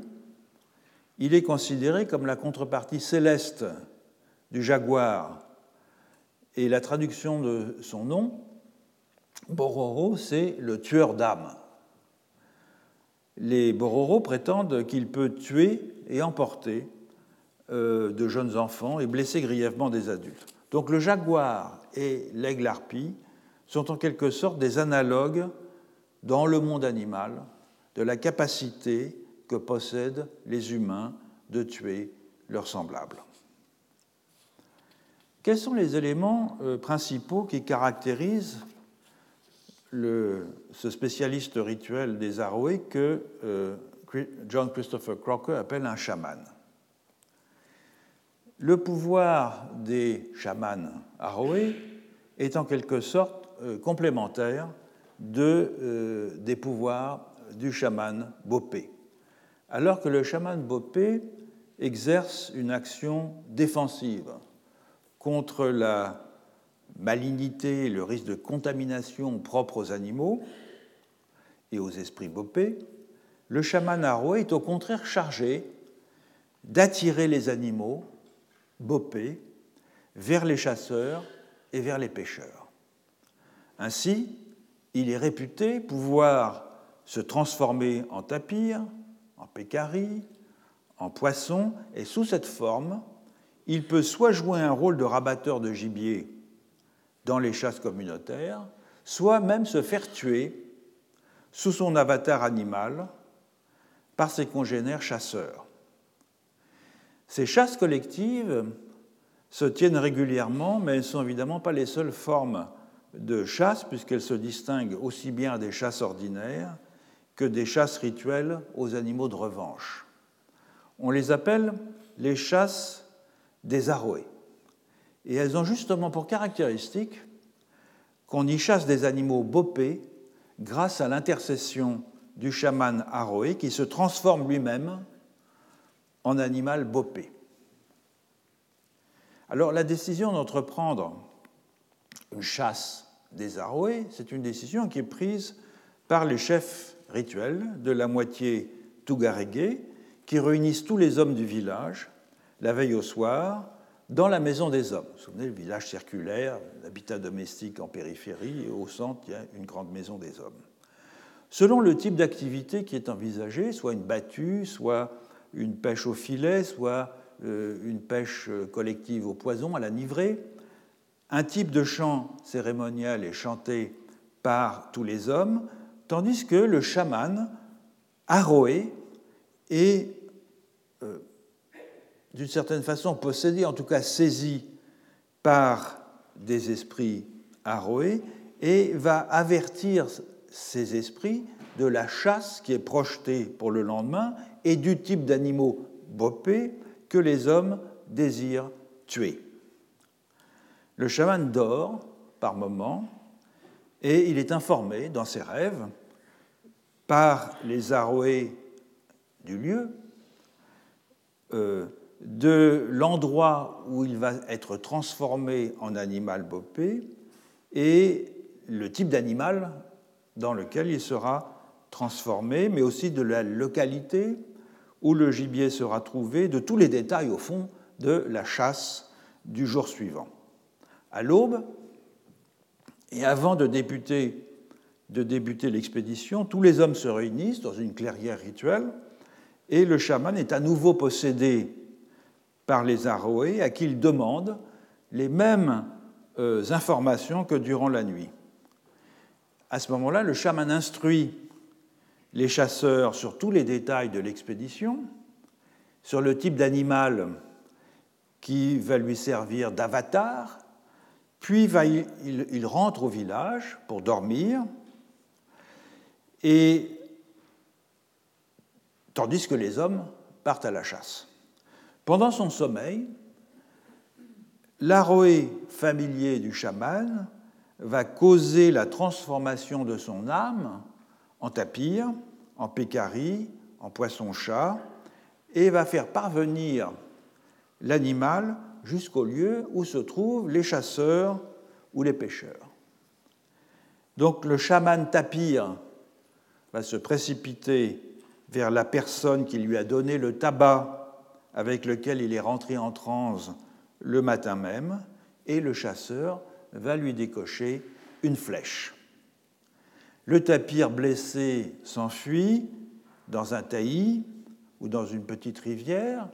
il est considéré comme la contrepartie céleste du jaguar. Et la traduction de son nom, Bororo, c'est le tueur d'âmes. Les Bororo prétendent qu'il peut tuer et emporter euh, de jeunes enfants et blesser grièvement des adultes. Donc le jaguar et l'aigle harpie sont en quelque sorte des analogues dans le monde animal de la capacité que possèdent les humains de tuer leurs semblables. Quels sont les éléments euh, principaux qui caractérisent ce spécialiste rituel des Aroé que euh, John Christopher Crocker appelle un chaman? Le pouvoir des chamans Aroé est en quelque sorte euh, complémentaire de, des pouvoirs du chaman Bopé alors que le chaman Bopé exerce une action défensive contre la malignité et le risque de contamination propre aux animaux et aux esprits Bopé, le chaman Aro est au contraire chargé d'attirer les animaux Bopé vers les chasseurs et vers les pêcheurs. Ainsi, il est réputé pouvoir se transformer en tapir, en pécari, en poisson, et sous cette forme, il peut soit jouer un rôle de rabatteur de gibier dans les chasses communautaires, soit même se faire tuer sous son avatar animal par ses congénères chasseurs. Ces chasses collectives se tiennent régulièrement, mais elles ne sont évidemment pas les seules formes de chasse, puisqu'elles se distinguent aussi bien des chasses ordinaires que des chasses rituelles aux animaux de revanche. On les appelle les chasses des aroés. Et elles ont justement pour caractéristique qu'on y chasse des animaux bopés grâce à l'intercession du chaman aroé qui se transforme lui-même en animal bopé. Alors la décision d'entreprendre une chasse des aroés, c'est une décision qui est prise par les chefs rituel de la moitié Tougarégué qui réunissent tous les hommes du village la veille au soir dans la maison des hommes. Vous vous souvenez, le village circulaire, l'habitat domestique en périphérie, et au centre, il y a une grande maison des hommes. Selon le type d'activité qui est envisagé, soit une battue, soit une pêche au filet, soit euh, une pêche collective au poison, à la nivrée, un type de chant cérémonial est chanté par tous les hommes, tandis que le chaman, Aroé, est euh, d'une certaine façon possédé, en tout cas saisi par des esprits Aroé, et va avertir ces esprits de la chasse qui est projetée pour le lendemain et du type d'animaux bopés que les hommes désirent tuer. Le chaman dort par moments et il est informé dans ses rêves par les aroés du lieu euh, de l'endroit où il va être transformé en animal bopé et le type d'animal dans lequel il sera transformé, mais aussi de la localité où le gibier sera trouvé, de tous les détails au fond de la chasse du jour suivant. À l'aube, et avant de débuter, l'expédition, tous les hommes se réunissent dans une clairière rituelle et le chaman est à nouveau possédé par les Aroé à qui il demande les mêmes euh, informations que durant la nuit. À ce moment-là, le chaman instruit les chasseurs sur tous les détails de l'expédition, sur le type d'animal qui va lui servir d'avatar, puis il, rentre au village pour dormir, et tandis que les hommes partent à la chasse. Pendant son sommeil, l'aroé familier du chaman va causer la transformation de son âme en tapir, en pécari, en poisson-chat, et va faire parvenir l'animal jusqu'au lieu où se trouvent les chasseurs ou les pêcheurs. Donc le chaman tapir va se précipiter vers la personne qui lui a donné le tabac avec lequel il est rentré en transe le matin même, et le chasseur va lui décocher une flèche. Le tapir blessé s'enfuit dans un taillis ou dans une petite rivière,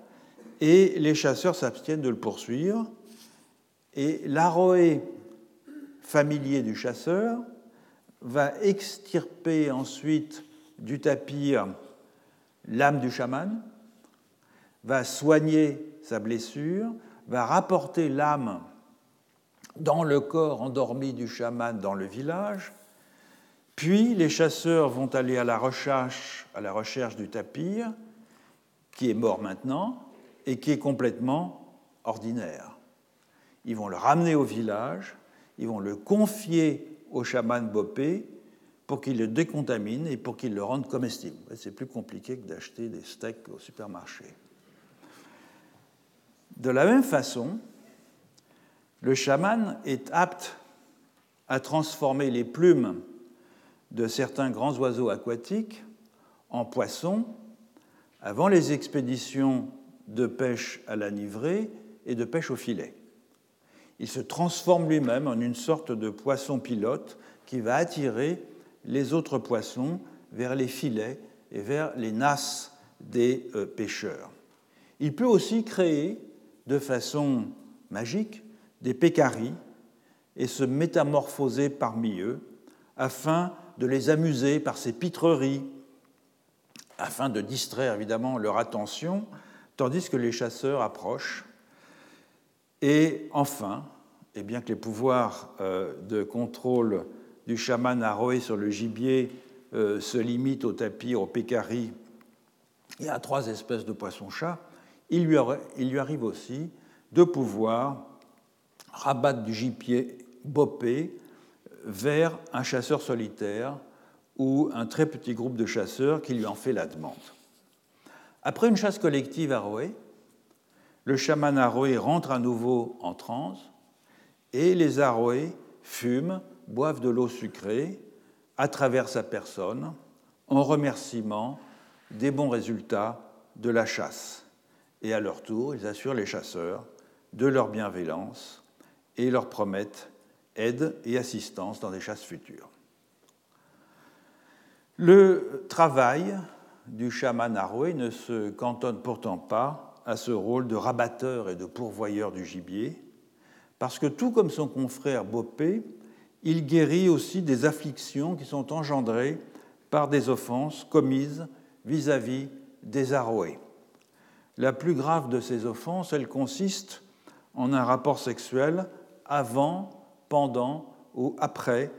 et les chasseurs s'abstiennent de le poursuivre. Et l'aroé familier du chasseur va extirper ensuite du tapir l'âme du chaman, va soigner sa blessure, va rapporter l'âme dans le corps endormi du chaman dans le village, puis les chasseurs vont aller à la recherche, à la recherche du tapir, qui est mort maintenant et qui est complètement ordinaire. Ils vont le ramener au village, ils vont le confier au chaman Bopé pour qu'il le décontamine et pour qu'il le rende comestible. C'est plus compliqué que d'acheter des steaks au supermarché. De la même façon, le chaman est apte à transformer les plumes de certains grands oiseaux aquatiques en poissons avant les expéditions de pêche à la livrée et de pêche au filet. Il se transforme lui-même en une sorte de poisson pilote qui va attirer les autres poissons vers les filets et vers les nasses des euh, pêcheurs. Il peut aussi créer de façon magique des pécaris et se métamorphoser parmi eux afin de les amuser par ses pitreries, afin de distraire évidemment leur attention, tandis que les chasseurs approchent. Et enfin, et bien que les pouvoirs euh, de contrôle du chaman Aroé sur le gibier euh, se limitent au tapir, au pécari et à trois espèces de poissons-chats, il lui arrive aussi de pouvoir rabattre du gibier bopé vers un chasseur solitaire ou un très petit groupe de chasseurs qui lui en fait la demande. Après une chasse collective à Roé, le chaman Aroé rentre à nouveau en transe et les Aroé fument, boivent de l'eau sucrée à travers sa personne en remerciement des bons résultats de la chasse. Et à leur tour, ils assurent les chasseurs de leur bienveillance et leur promettent aide et assistance dans des chasses futures. Le travail du chaman Aroué ne se cantonne pourtant pas à ce rôle de rabatteur et de pourvoyeur du gibier, parce que tout comme son confrère Bopé, il guérit aussi des afflictions qui sont engendrées par des offenses commises vis-à-vis des Aroués. La plus grave de ces offenses, elle consiste en un rapport sexuel avant pendant ou après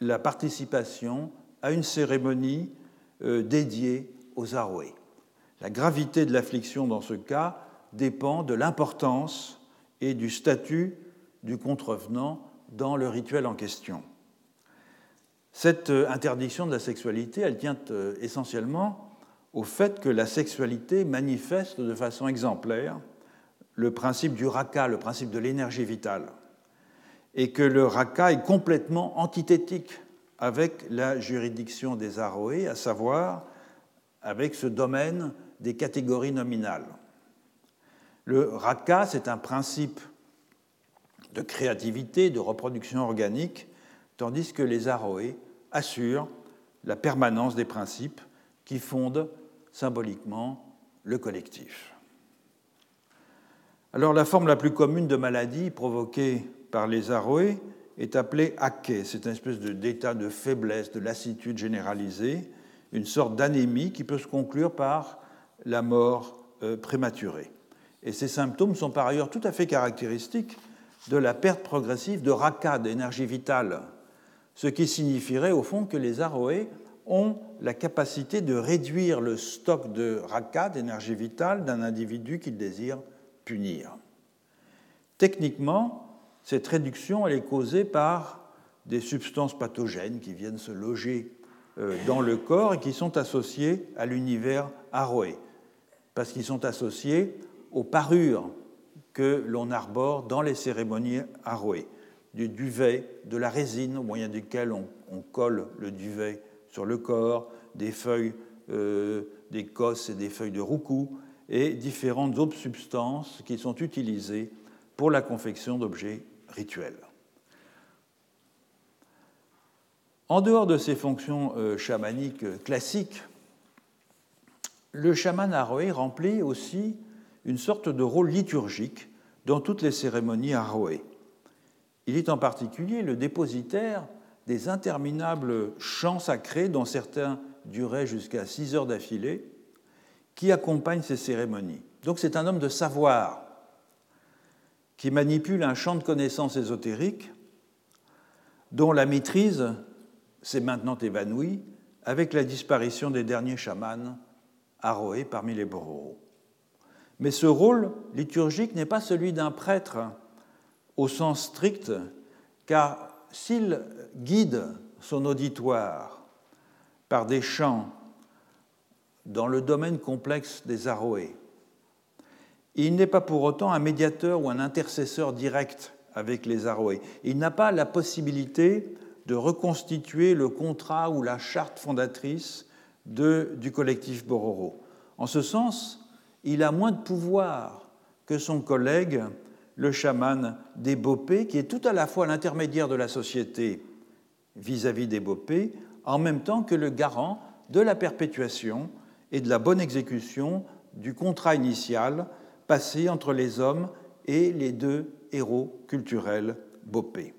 la participation à une cérémonie euh, dédiée aux Aroé. La gravité de l'affliction dans ce cas dépend de l'importance et du statut du contrevenant dans le rituel en question. Cette euh, interdiction de la sexualité, elle tient euh, essentiellement au fait que la sexualité manifeste de façon exemplaire le principe du raka, le principe de l'énergie vitale, et que le raka est complètement antithétique avec la juridiction des Aroé, à savoir avec ce domaine des catégories nominales. Le raka, c'est un principe de créativité, de reproduction organique, tandis que les Aroé assurent la permanence des principes qui fondent symboliquement le collectif. Alors la forme la plus commune de maladie provoquée par les Aroé est appelée aké. C'est une espèce d'état de faiblesse, de lassitude généralisée, une sorte d'anémie qui peut se conclure par la mort euh, prématurée. Et ces symptômes sont par ailleurs tout à fait caractéristiques de la perte progressive de raka, d'énergie vitale, ce qui signifierait au fond que les Aroé ont la capacité de réduire le stock de raka, d'énergie vitale, d'un individu qu'ils désirent punir. Techniquement, cette réduction elle est causée par des substances pathogènes qui viennent se loger dans le corps et qui sont associées à l'univers aroé, parce qu'ils sont associés aux parures que l'on arbore dans les cérémonies aroé, du duvet, de la résine au moyen duquel on, colle le duvet sur le corps, des feuilles euh, d'écosse et des feuilles de roucou, et différentes autres substances qui sont utilisées pour la confection d'objets rituels. En dehors de ces fonctions euh, chamaniques classiques, le chaman aroé remplit aussi une sorte de rôle liturgique dans toutes les cérémonies aroé. Il est en particulier le dépositaire des interminables chants sacrés dont certains duraient jusqu'à six heures d'affilée qui accompagne ces cérémonies. Donc c'est un homme de savoir qui manipule un champ de connaissances ésotériques dont la maîtrise s'est maintenant évanouie avec la disparition des derniers chamans aroés parmi les Bororo. Mais ce rôle liturgique n'est pas celui d'un prêtre au sens strict, car s'il guide son auditoire par des chants dans le domaine complexe des Aroé. Il n'est pas pour autant un médiateur ou un intercesseur direct avec les Aroé. Il n'a pas la possibilité de reconstituer le contrat ou la charte fondatrice du collectif Bororo. En ce sens, il a moins de pouvoir que son collègue, le chaman des Bopé, qui est tout à la fois l'intermédiaire de la société vis-à-vis -vis des Bopé, en même temps que le garant de la perpétuation et de la bonne exécution du contrat initial passé entre les hommes et les deux héros culturels Bopé.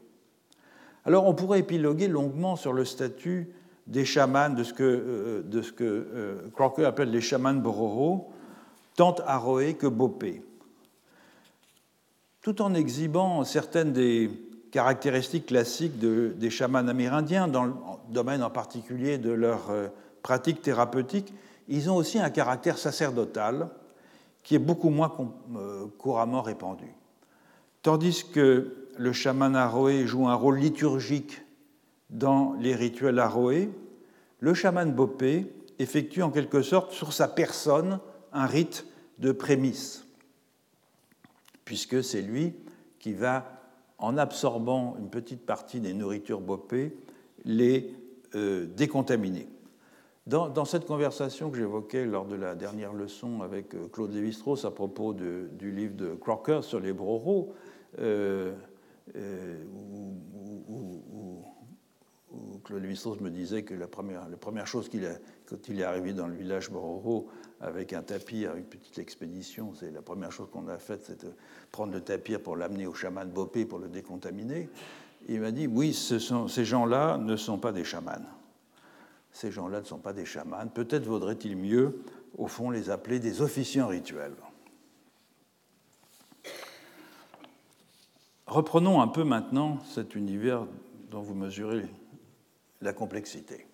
Alors on pourrait épiloguer longuement sur le statut des chamans, de ce que, euh, euh, Crocker appelle les chamans Bororo, tant Aroé que Bopé, tout en exhibant certaines des caractéristiques classiques des chamans amérindiens, dans le domaine en particulier de leur euh, pratique thérapeutique, ils ont aussi un caractère sacerdotal qui est beaucoup moins couramment répandu. Tandis que le chaman aroé joue un rôle liturgique dans les rituels aroé, le chaman bopé effectue en quelque sorte sur sa personne un rite de prémisse, puisque c'est lui qui va, en absorbant une petite partie des nourritures bopé, les euh, décontaminer. Dans, cette conversation que j'évoquais lors de la dernière leçon avec euh, Claude Lévi-Strauss à propos du livre de Crocker sur les broros, euh, où, Claude Lévi-Strauss me disait que la première, la première chose qu'il a, quand il est arrivé dans le village Bororo avec un tapir, une petite expédition, c'est la première chose qu'on a faite, c'est de prendre le tapir pour l'amener au chaman Bopé pour le décontaminer. Il m'a dit, oui, ces gens-là ne sont pas des chamans ces gens-là ne sont pas des chamans. Peut-être vaudrait-il mieux, au fond, les appeler des officiants rituels. Reprenons un peu maintenant cet univers dont vous mesurez la complexité.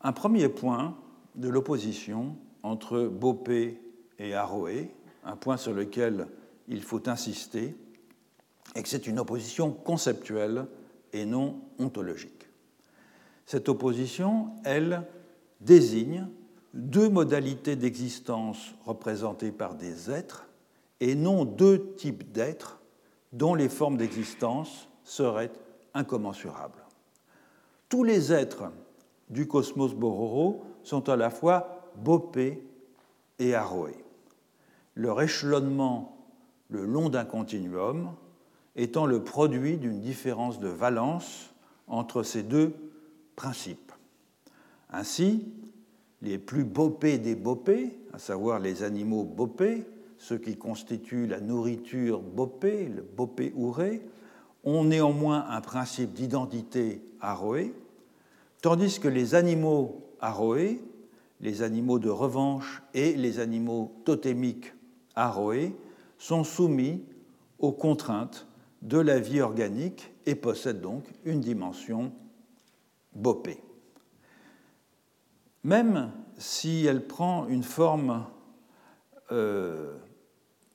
un premier point de l'opposition entre Bopé et Aroé, un point sur lequel il faut insister, et que c'est une opposition conceptuelle et non ontologique. Cette opposition, elle, désigne deux modalités d'existence représentées par des êtres et non deux types d'êtres dont les formes d'existence seraient incommensurables. Tous les êtres du cosmos Bororo sont à la fois Bopé et Aroé. Leur échelonnement le long d'un continuum étant le produit d'une différence de valence entre ces deux principes. Ainsi, les plus bopés des bopés, à savoir les animaux bopés, ceux qui constituent la nourriture bopé, le bopé ouré, ont néanmoins un principe d'identité aroé, tandis que les animaux aroés, les animaux de revanche et les animaux totémiques aroés sont soumis aux contraintes de la vie organique et possèdent donc une dimension bopée. Même si elle prend une forme euh,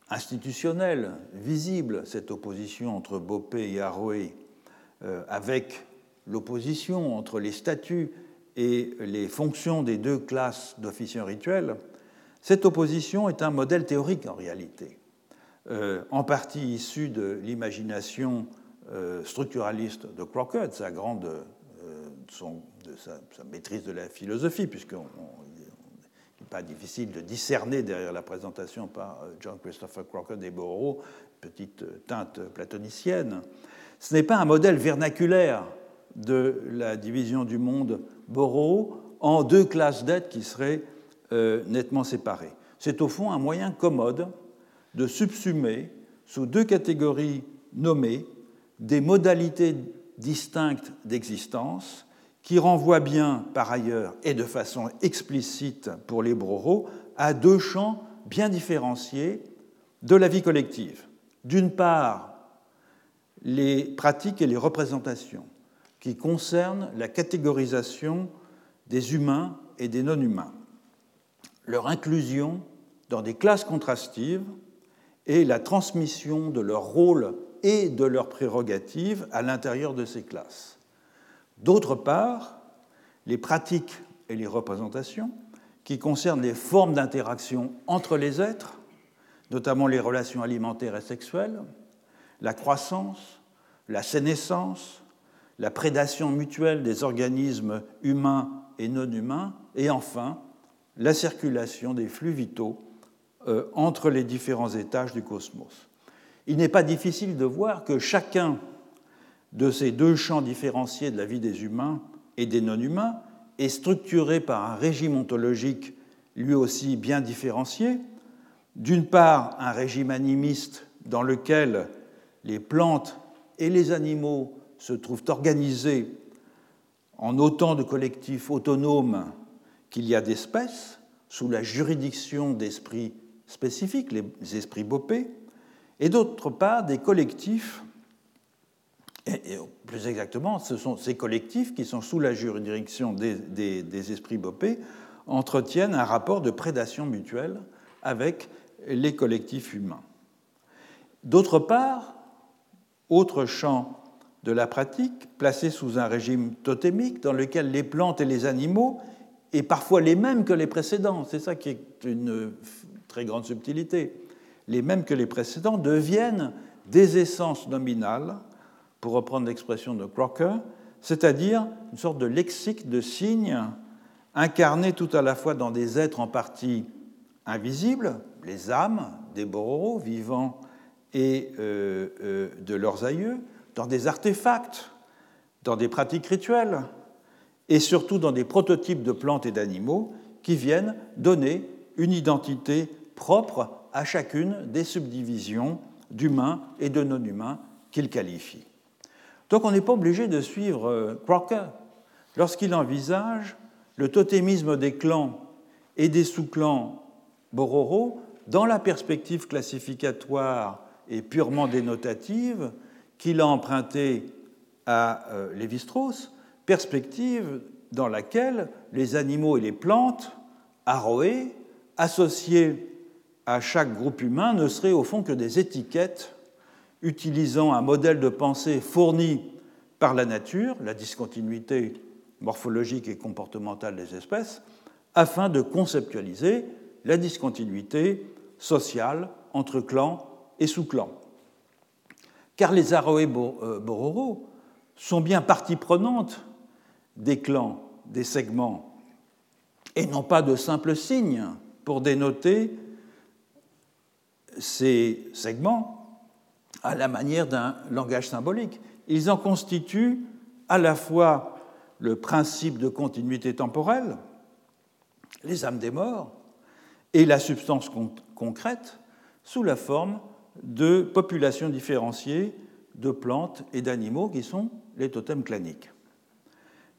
institutionnelle, visible, cette opposition entre Bopé et Aroé, euh, avec l'opposition entre les statuts et les fonctions des deux classes d'officiers rituels, cette opposition est un modèle théorique en réalité, euh, en partie issu de l'imagination euh, structuraliste de Crockett, sa grande, de sa, maîtrise de la philosophie, puisqu'il pas difficile de discerner derrière la présentation par John Christopher Crockett des Bororo, petite teinte platonicienne. Ce n'est pas un modèle vernaculaire de la division du monde Bororo en deux classes d'êtres qui seraient euh, nettement séparées. C'est au fond un moyen commode de subsumer sous deux catégories nommées des modalités distinctes d'existence qui renvoient bien par ailleurs et de façon explicite pour les Bororo à deux champs bien différenciés de la vie collective. D'une part, les pratiques et les représentations qui concerne la catégorisation des humains et des non-humains, leur inclusion dans des classes contrastives et la transmission de leur rôle et de leurs prérogatives à l'intérieur de ces classes. D'autre part, les pratiques et les représentations qui concernent les formes d'interaction entre les êtres, notamment les relations alimentaires et sexuelles, la croissance, la sénescence, la prédation mutuelle des organismes humains et non humains, et enfin la circulation des flux vitaux euh, entre les différents étages du cosmos. Il n'est pas difficile de voir que chacun de ces deux champs différenciés de la vie des humains et des non-humains est structuré par un régime ontologique lui aussi bien différencié. D'une part, un régime animiste dans lequel les plantes et les animaux se trouvent organisés en autant de collectifs autonomes qu'il y a d'espèces, sous la juridiction d'esprits spécifiques, les esprits bopés, et d'autre part des collectifs, et, plus exactement, ce sont ces collectifs qui sont sous la juridiction des, des esprits bopés, entretiennent un rapport de prédation mutuelle avec les collectifs humains. D'autre part, autre champ de la pratique, placée sous un régime totémique dans lequel les plantes et les animaux, et parfois les mêmes que les précédents, c'est ça qui est une très grande subtilité, les mêmes que les précédents deviennent des essences nominales, pour reprendre l'expression de Crocker, c'est-à-dire une sorte de lexique de signes incarnés tout à la fois dans des êtres en partie invisibles, les âmes des Bororo, vivants et euh, euh, de leurs aïeux, dans des artefacts, dans des pratiques rituelles, et surtout dans des prototypes de plantes et d'animaux qui viennent donner une identité propre à chacune des subdivisions d'humains et de non-humains qu'il qualifie. Donc on n'est pas obligé de suivre euh, Crocker. Lorsqu'il envisage le totémisme des clans et des sous-clans Bororo dans la perspective classificatoire et purement dénotative qu'il a emprunté à euh, Lévi-Strauss, perspective dans laquelle les animaux et les plantes, arroés, associés à chaque groupe humain, ne seraient au fond que des étiquettes utilisant un modèle de pensée fourni par la nature, la discontinuité morphologique et comportementale des espèces, afin de conceptualiser la discontinuité sociale entre clans et sous-clans. Car les Aroé euh, Bororo sont bien partie prenante des clans, des segments, et non pas de simples signes pour dénoter ces segments à la manière d'un langage symbolique. Ils en constituent à la fois le principe de continuité temporelle, les âmes des morts, et la substance concrète sous la forme de populations différenciées de plantes et d'animaux qui sont les totems claniques.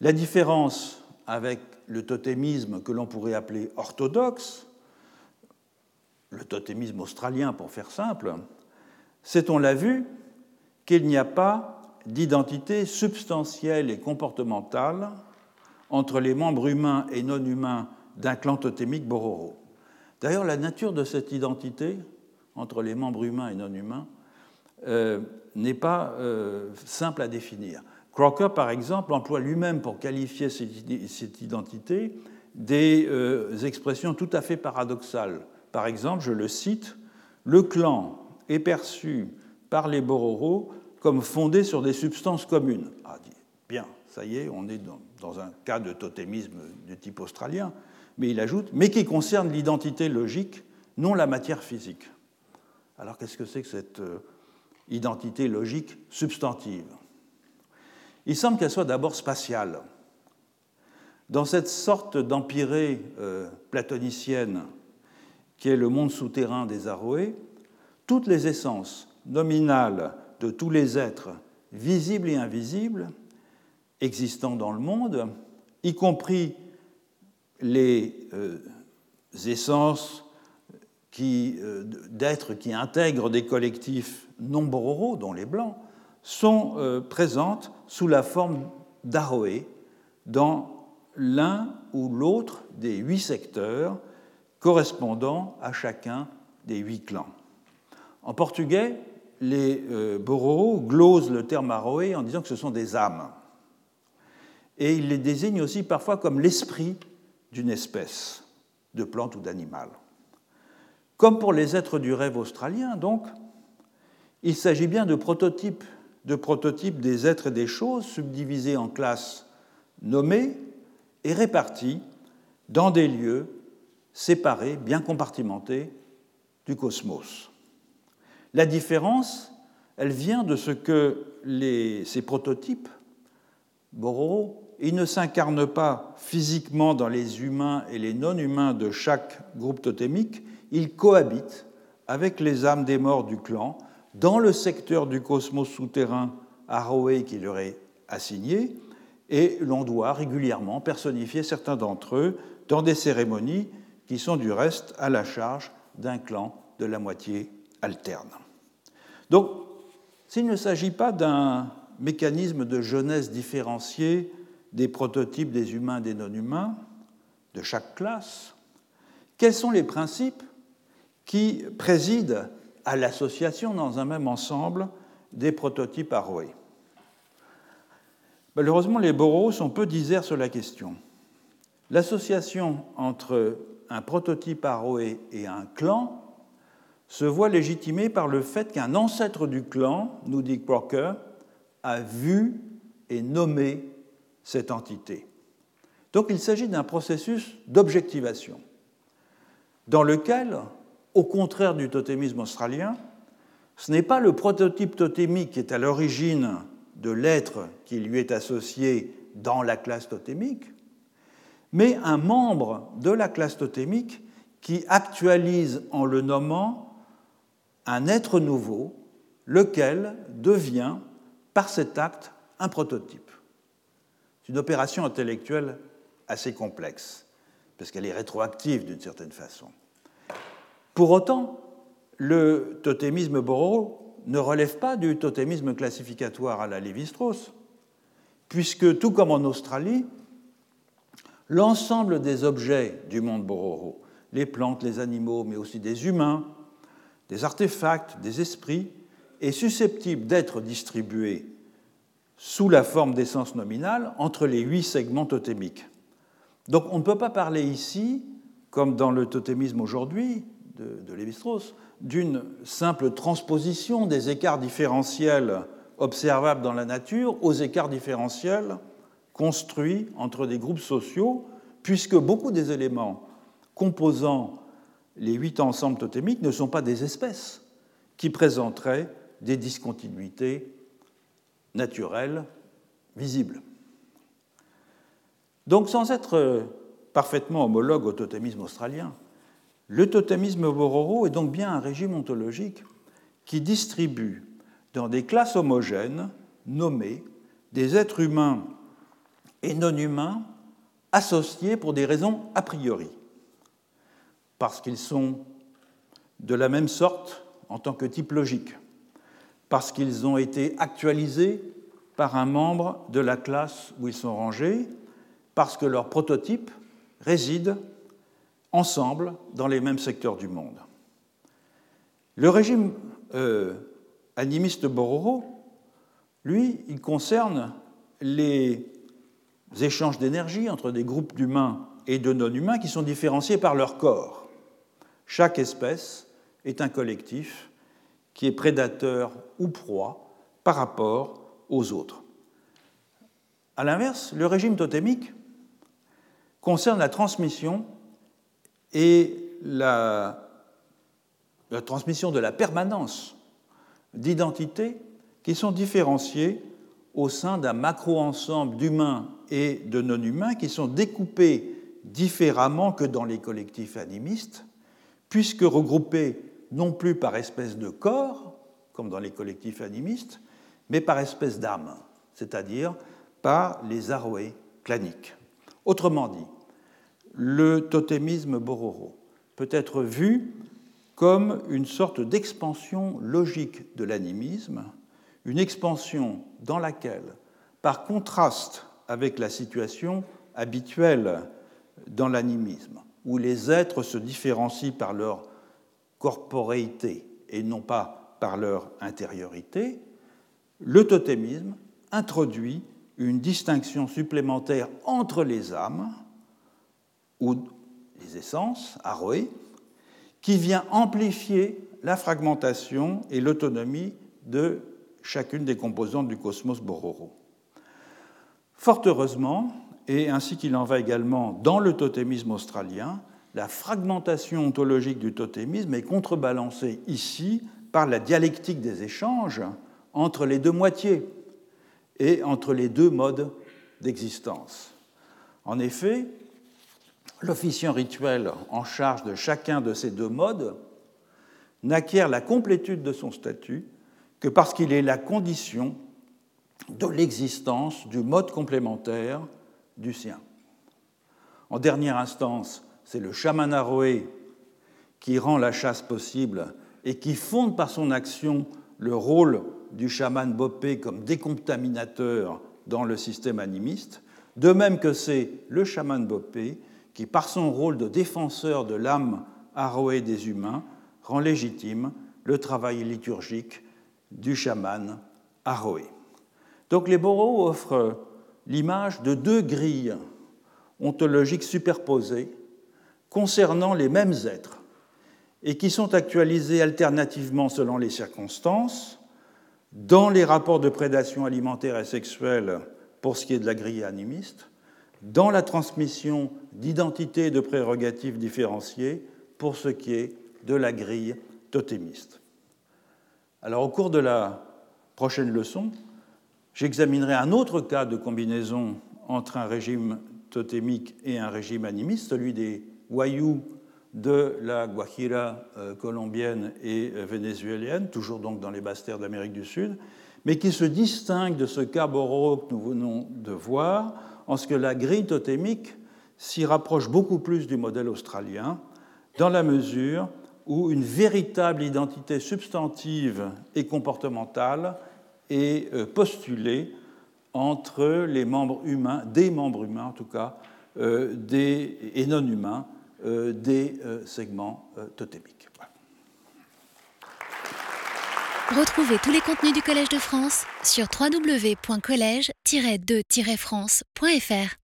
La différence avec le totémisme que l'on pourrait appeler orthodoxe, le totémisme australien pour faire simple, c'est, on l'a vu, qu'il n'y a pas d'identité substantielle et comportementale entre les membres humains et non humains d'un clan totémique Bororo? D'ailleurs, la nature de cette identité entre les membres humains et non humains euh, n'est pas euh, simple à définir. Crocker, par exemple, emploie lui-même pour qualifier cette identité des euh, expressions tout à fait paradoxales. Par exemple, je le cite, le clan est perçu par les Bororo comme fondé sur des substances communes. Ah, bien, ça y est, on est dans un cas de totémisme de type australien, mais il ajoute, mais qui concerne l'identité logique, non la matière physique. Alors qu'est-ce que c'est que cette euh, identité logique substantive? Il semble qu'elle soit d'abord spatiale. Dans cette sorte d'empirée euh, platonicienne qui est le monde souterrain des Aroé, toutes les essences nominales de tous les êtres, visibles et invisibles, existant dans le monde, y compris les euh, essences euh, d'êtres qui intègrent des collectifs non bororo, dont les blancs, sont euh, présentes sous la forme d'aroé dans l'un ou l'autre des huit secteurs correspondant à chacun des huit clans. En portugais, les euh, glosent le terme aroé en disant que ce sont des âmes. Et ils les désignent aussi parfois comme l'esprit d'une espèce de plante ou d'animal. Comme pour les êtres du rêve australien, donc, il s'agit bien de prototypes, de prototypes des êtres et des choses subdivisés en classes nommées et répartis dans des lieux séparés, bien compartimentés du cosmos. La différence, elle vient de ce que ces prototypes, Bororo, ils ne s'incarnent pas physiquement dans les humains et les non-humains de chaque groupe totémique, ils cohabitent avec les âmes des morts du clan dans le secteur du cosmos souterrain Aroé qui leur est assigné, et l'on doit régulièrement personnifier certains d'entre eux dans des cérémonies qui sont du reste à la charge d'un clan de la moitié alterne. Donc, s'il ne s'agit pas d'un mécanisme de jeunesse différencié des prototypes des humains et des non-humains de chaque classe, quels sont les principes qui président à l'association dans un même ensemble des prototypes Aroé Malheureusement, les Boros sont peu diserts sur la question. L'association entre un prototype Aroé et un clan se voit légitimée par le fait qu'un ancêtre du clan, nous dit Crocker, a vu et nommé cette entité. Donc il s'agit d'un processus d'objectivation, dans lequel, au contraire du totémisme australien, ce n'est pas le prototype totémique qui est à l'origine de l'être qui lui est associé dans la classe totémique, mais un membre de la classe totémique qui actualise en le nommant un être nouveau, lequel devient, par cet acte, un prototype une opération intellectuelle assez complexe, parce qu'elle est rétroactive d'une certaine façon. Pour autant, le totémisme Bororo ne relève pas du totémisme classificatoire à la Lévi-Strauss, puisque tout comme en Australie, l'ensemble des objets du monde Bororo, les plantes, les animaux, mais aussi des humains, des artefacts, des esprits, est susceptible d'être distribué sous la forme d'essence nominale entre les huit segments totémiques. Donc on ne peut pas parler ici, comme dans le totémisme aujourd'hui de, de Lévi-Strauss, d'une simple transposition des écarts différentiels observables dans la nature aux écarts différentiels construits entre des groupes sociaux, puisque beaucoup des éléments composant les huit ensembles totémiques ne sont pas des espèces qui présenteraient des discontinuités naturelles visibles. Donc sans être parfaitement homologue au totémisme australien, le totémisme Bororo est donc bien un régime ontologique qui distribue dans des classes homogènes nommées des êtres humains et non humains associés pour des raisons a priori, parce qu'ils sont de la même sorte en tant que type logique, parce qu'ils ont été actualisés par un membre de la classe où ils sont rangés, parce que leur prototype réside ensemble dans les mêmes secteurs du monde. Le régime euh, animiste Bororo, lui, il concerne les échanges d'énergie entre des groupes d'humains et de non-humains qui sont différenciés par leur corps. Chaque espèce est un collectif qui est prédateur ou proie par rapport aux autres. A l'inverse, le régime totémique concerne la transmission et la, transmission de la permanence d'identités qui sont différenciées au sein d'un macro-ensemble d'humains et de non-humains qui sont découpés différemment que dans les collectifs animistes, puisque regroupés non plus par espèce de corps, comme dans les collectifs animistes, mais par espèce d'âme, c'est-à-dire par les aroés claniques. Autrement dit, le totémisme Bororo peut être vu comme une sorte d'expansion logique de l'animisme, une expansion dans laquelle, par contraste avec la situation habituelle dans l'animisme, où les êtres se différencient par leur corporéité et non pas par leur intériorité, le totémisme introduit une distinction supplémentaire entre les âmes, ou les essences, aroé, qui vient amplifier la fragmentation et l'autonomie de chacune des composantes du cosmos Bororo. Fort heureusement, et ainsi qu'il en va également dans le totémisme australien, la fragmentation ontologique du totémisme est contrebalancée ici par la dialectique des échanges entre les deux moitiés et entre les deux modes d'existence. En effet, l'officiant rituel en charge de chacun de ces deux modes n'acquiert la complétude de son statut que parce qu'il est la condition de l'existence du mode complémentaire du sien. En dernière instance, c'est le chaman Aroé qui rend la chasse possible et qui fonde par son action le rôle du chaman Bopé comme décontaminateur dans le système animiste, de même que c'est le chaman Bopé qui, par son rôle de défenseur de l'âme aroée des humains, rend légitime le travail liturgique du chaman aroé. Donc les boros offrent l'image de deux grilles ontologiques superposées concernant les mêmes êtres et qui sont actualisées alternativement selon les circonstances dans les rapports de prédation alimentaire et sexuelle pour ce qui est de la grille animiste, dans la transmission d'identités et de prérogatives différenciées pour ce qui est de la grille totémiste. Alors au cours de la prochaine leçon, j'examinerai un autre cas de combinaison entre un régime totémique et un régime animiste, celui des Wayuu de la Guajira euh, colombienne et euh, vénézuélienne, toujours donc dans les basses terres d'Amérique du Sud, mais qui se distingue de ce cas Bororo que nous venons de voir en ce que la grille totémique s'y rapproche beaucoup plus du modèle australien, dans la mesure où une véritable identité substantive et comportementale est euh, postulée entre les membres humains, des membres humains en tout cas, des, et non humains des segments totémiques. Retrouvez tous les contenus du Collège de France sur www.colège-2-france.fr.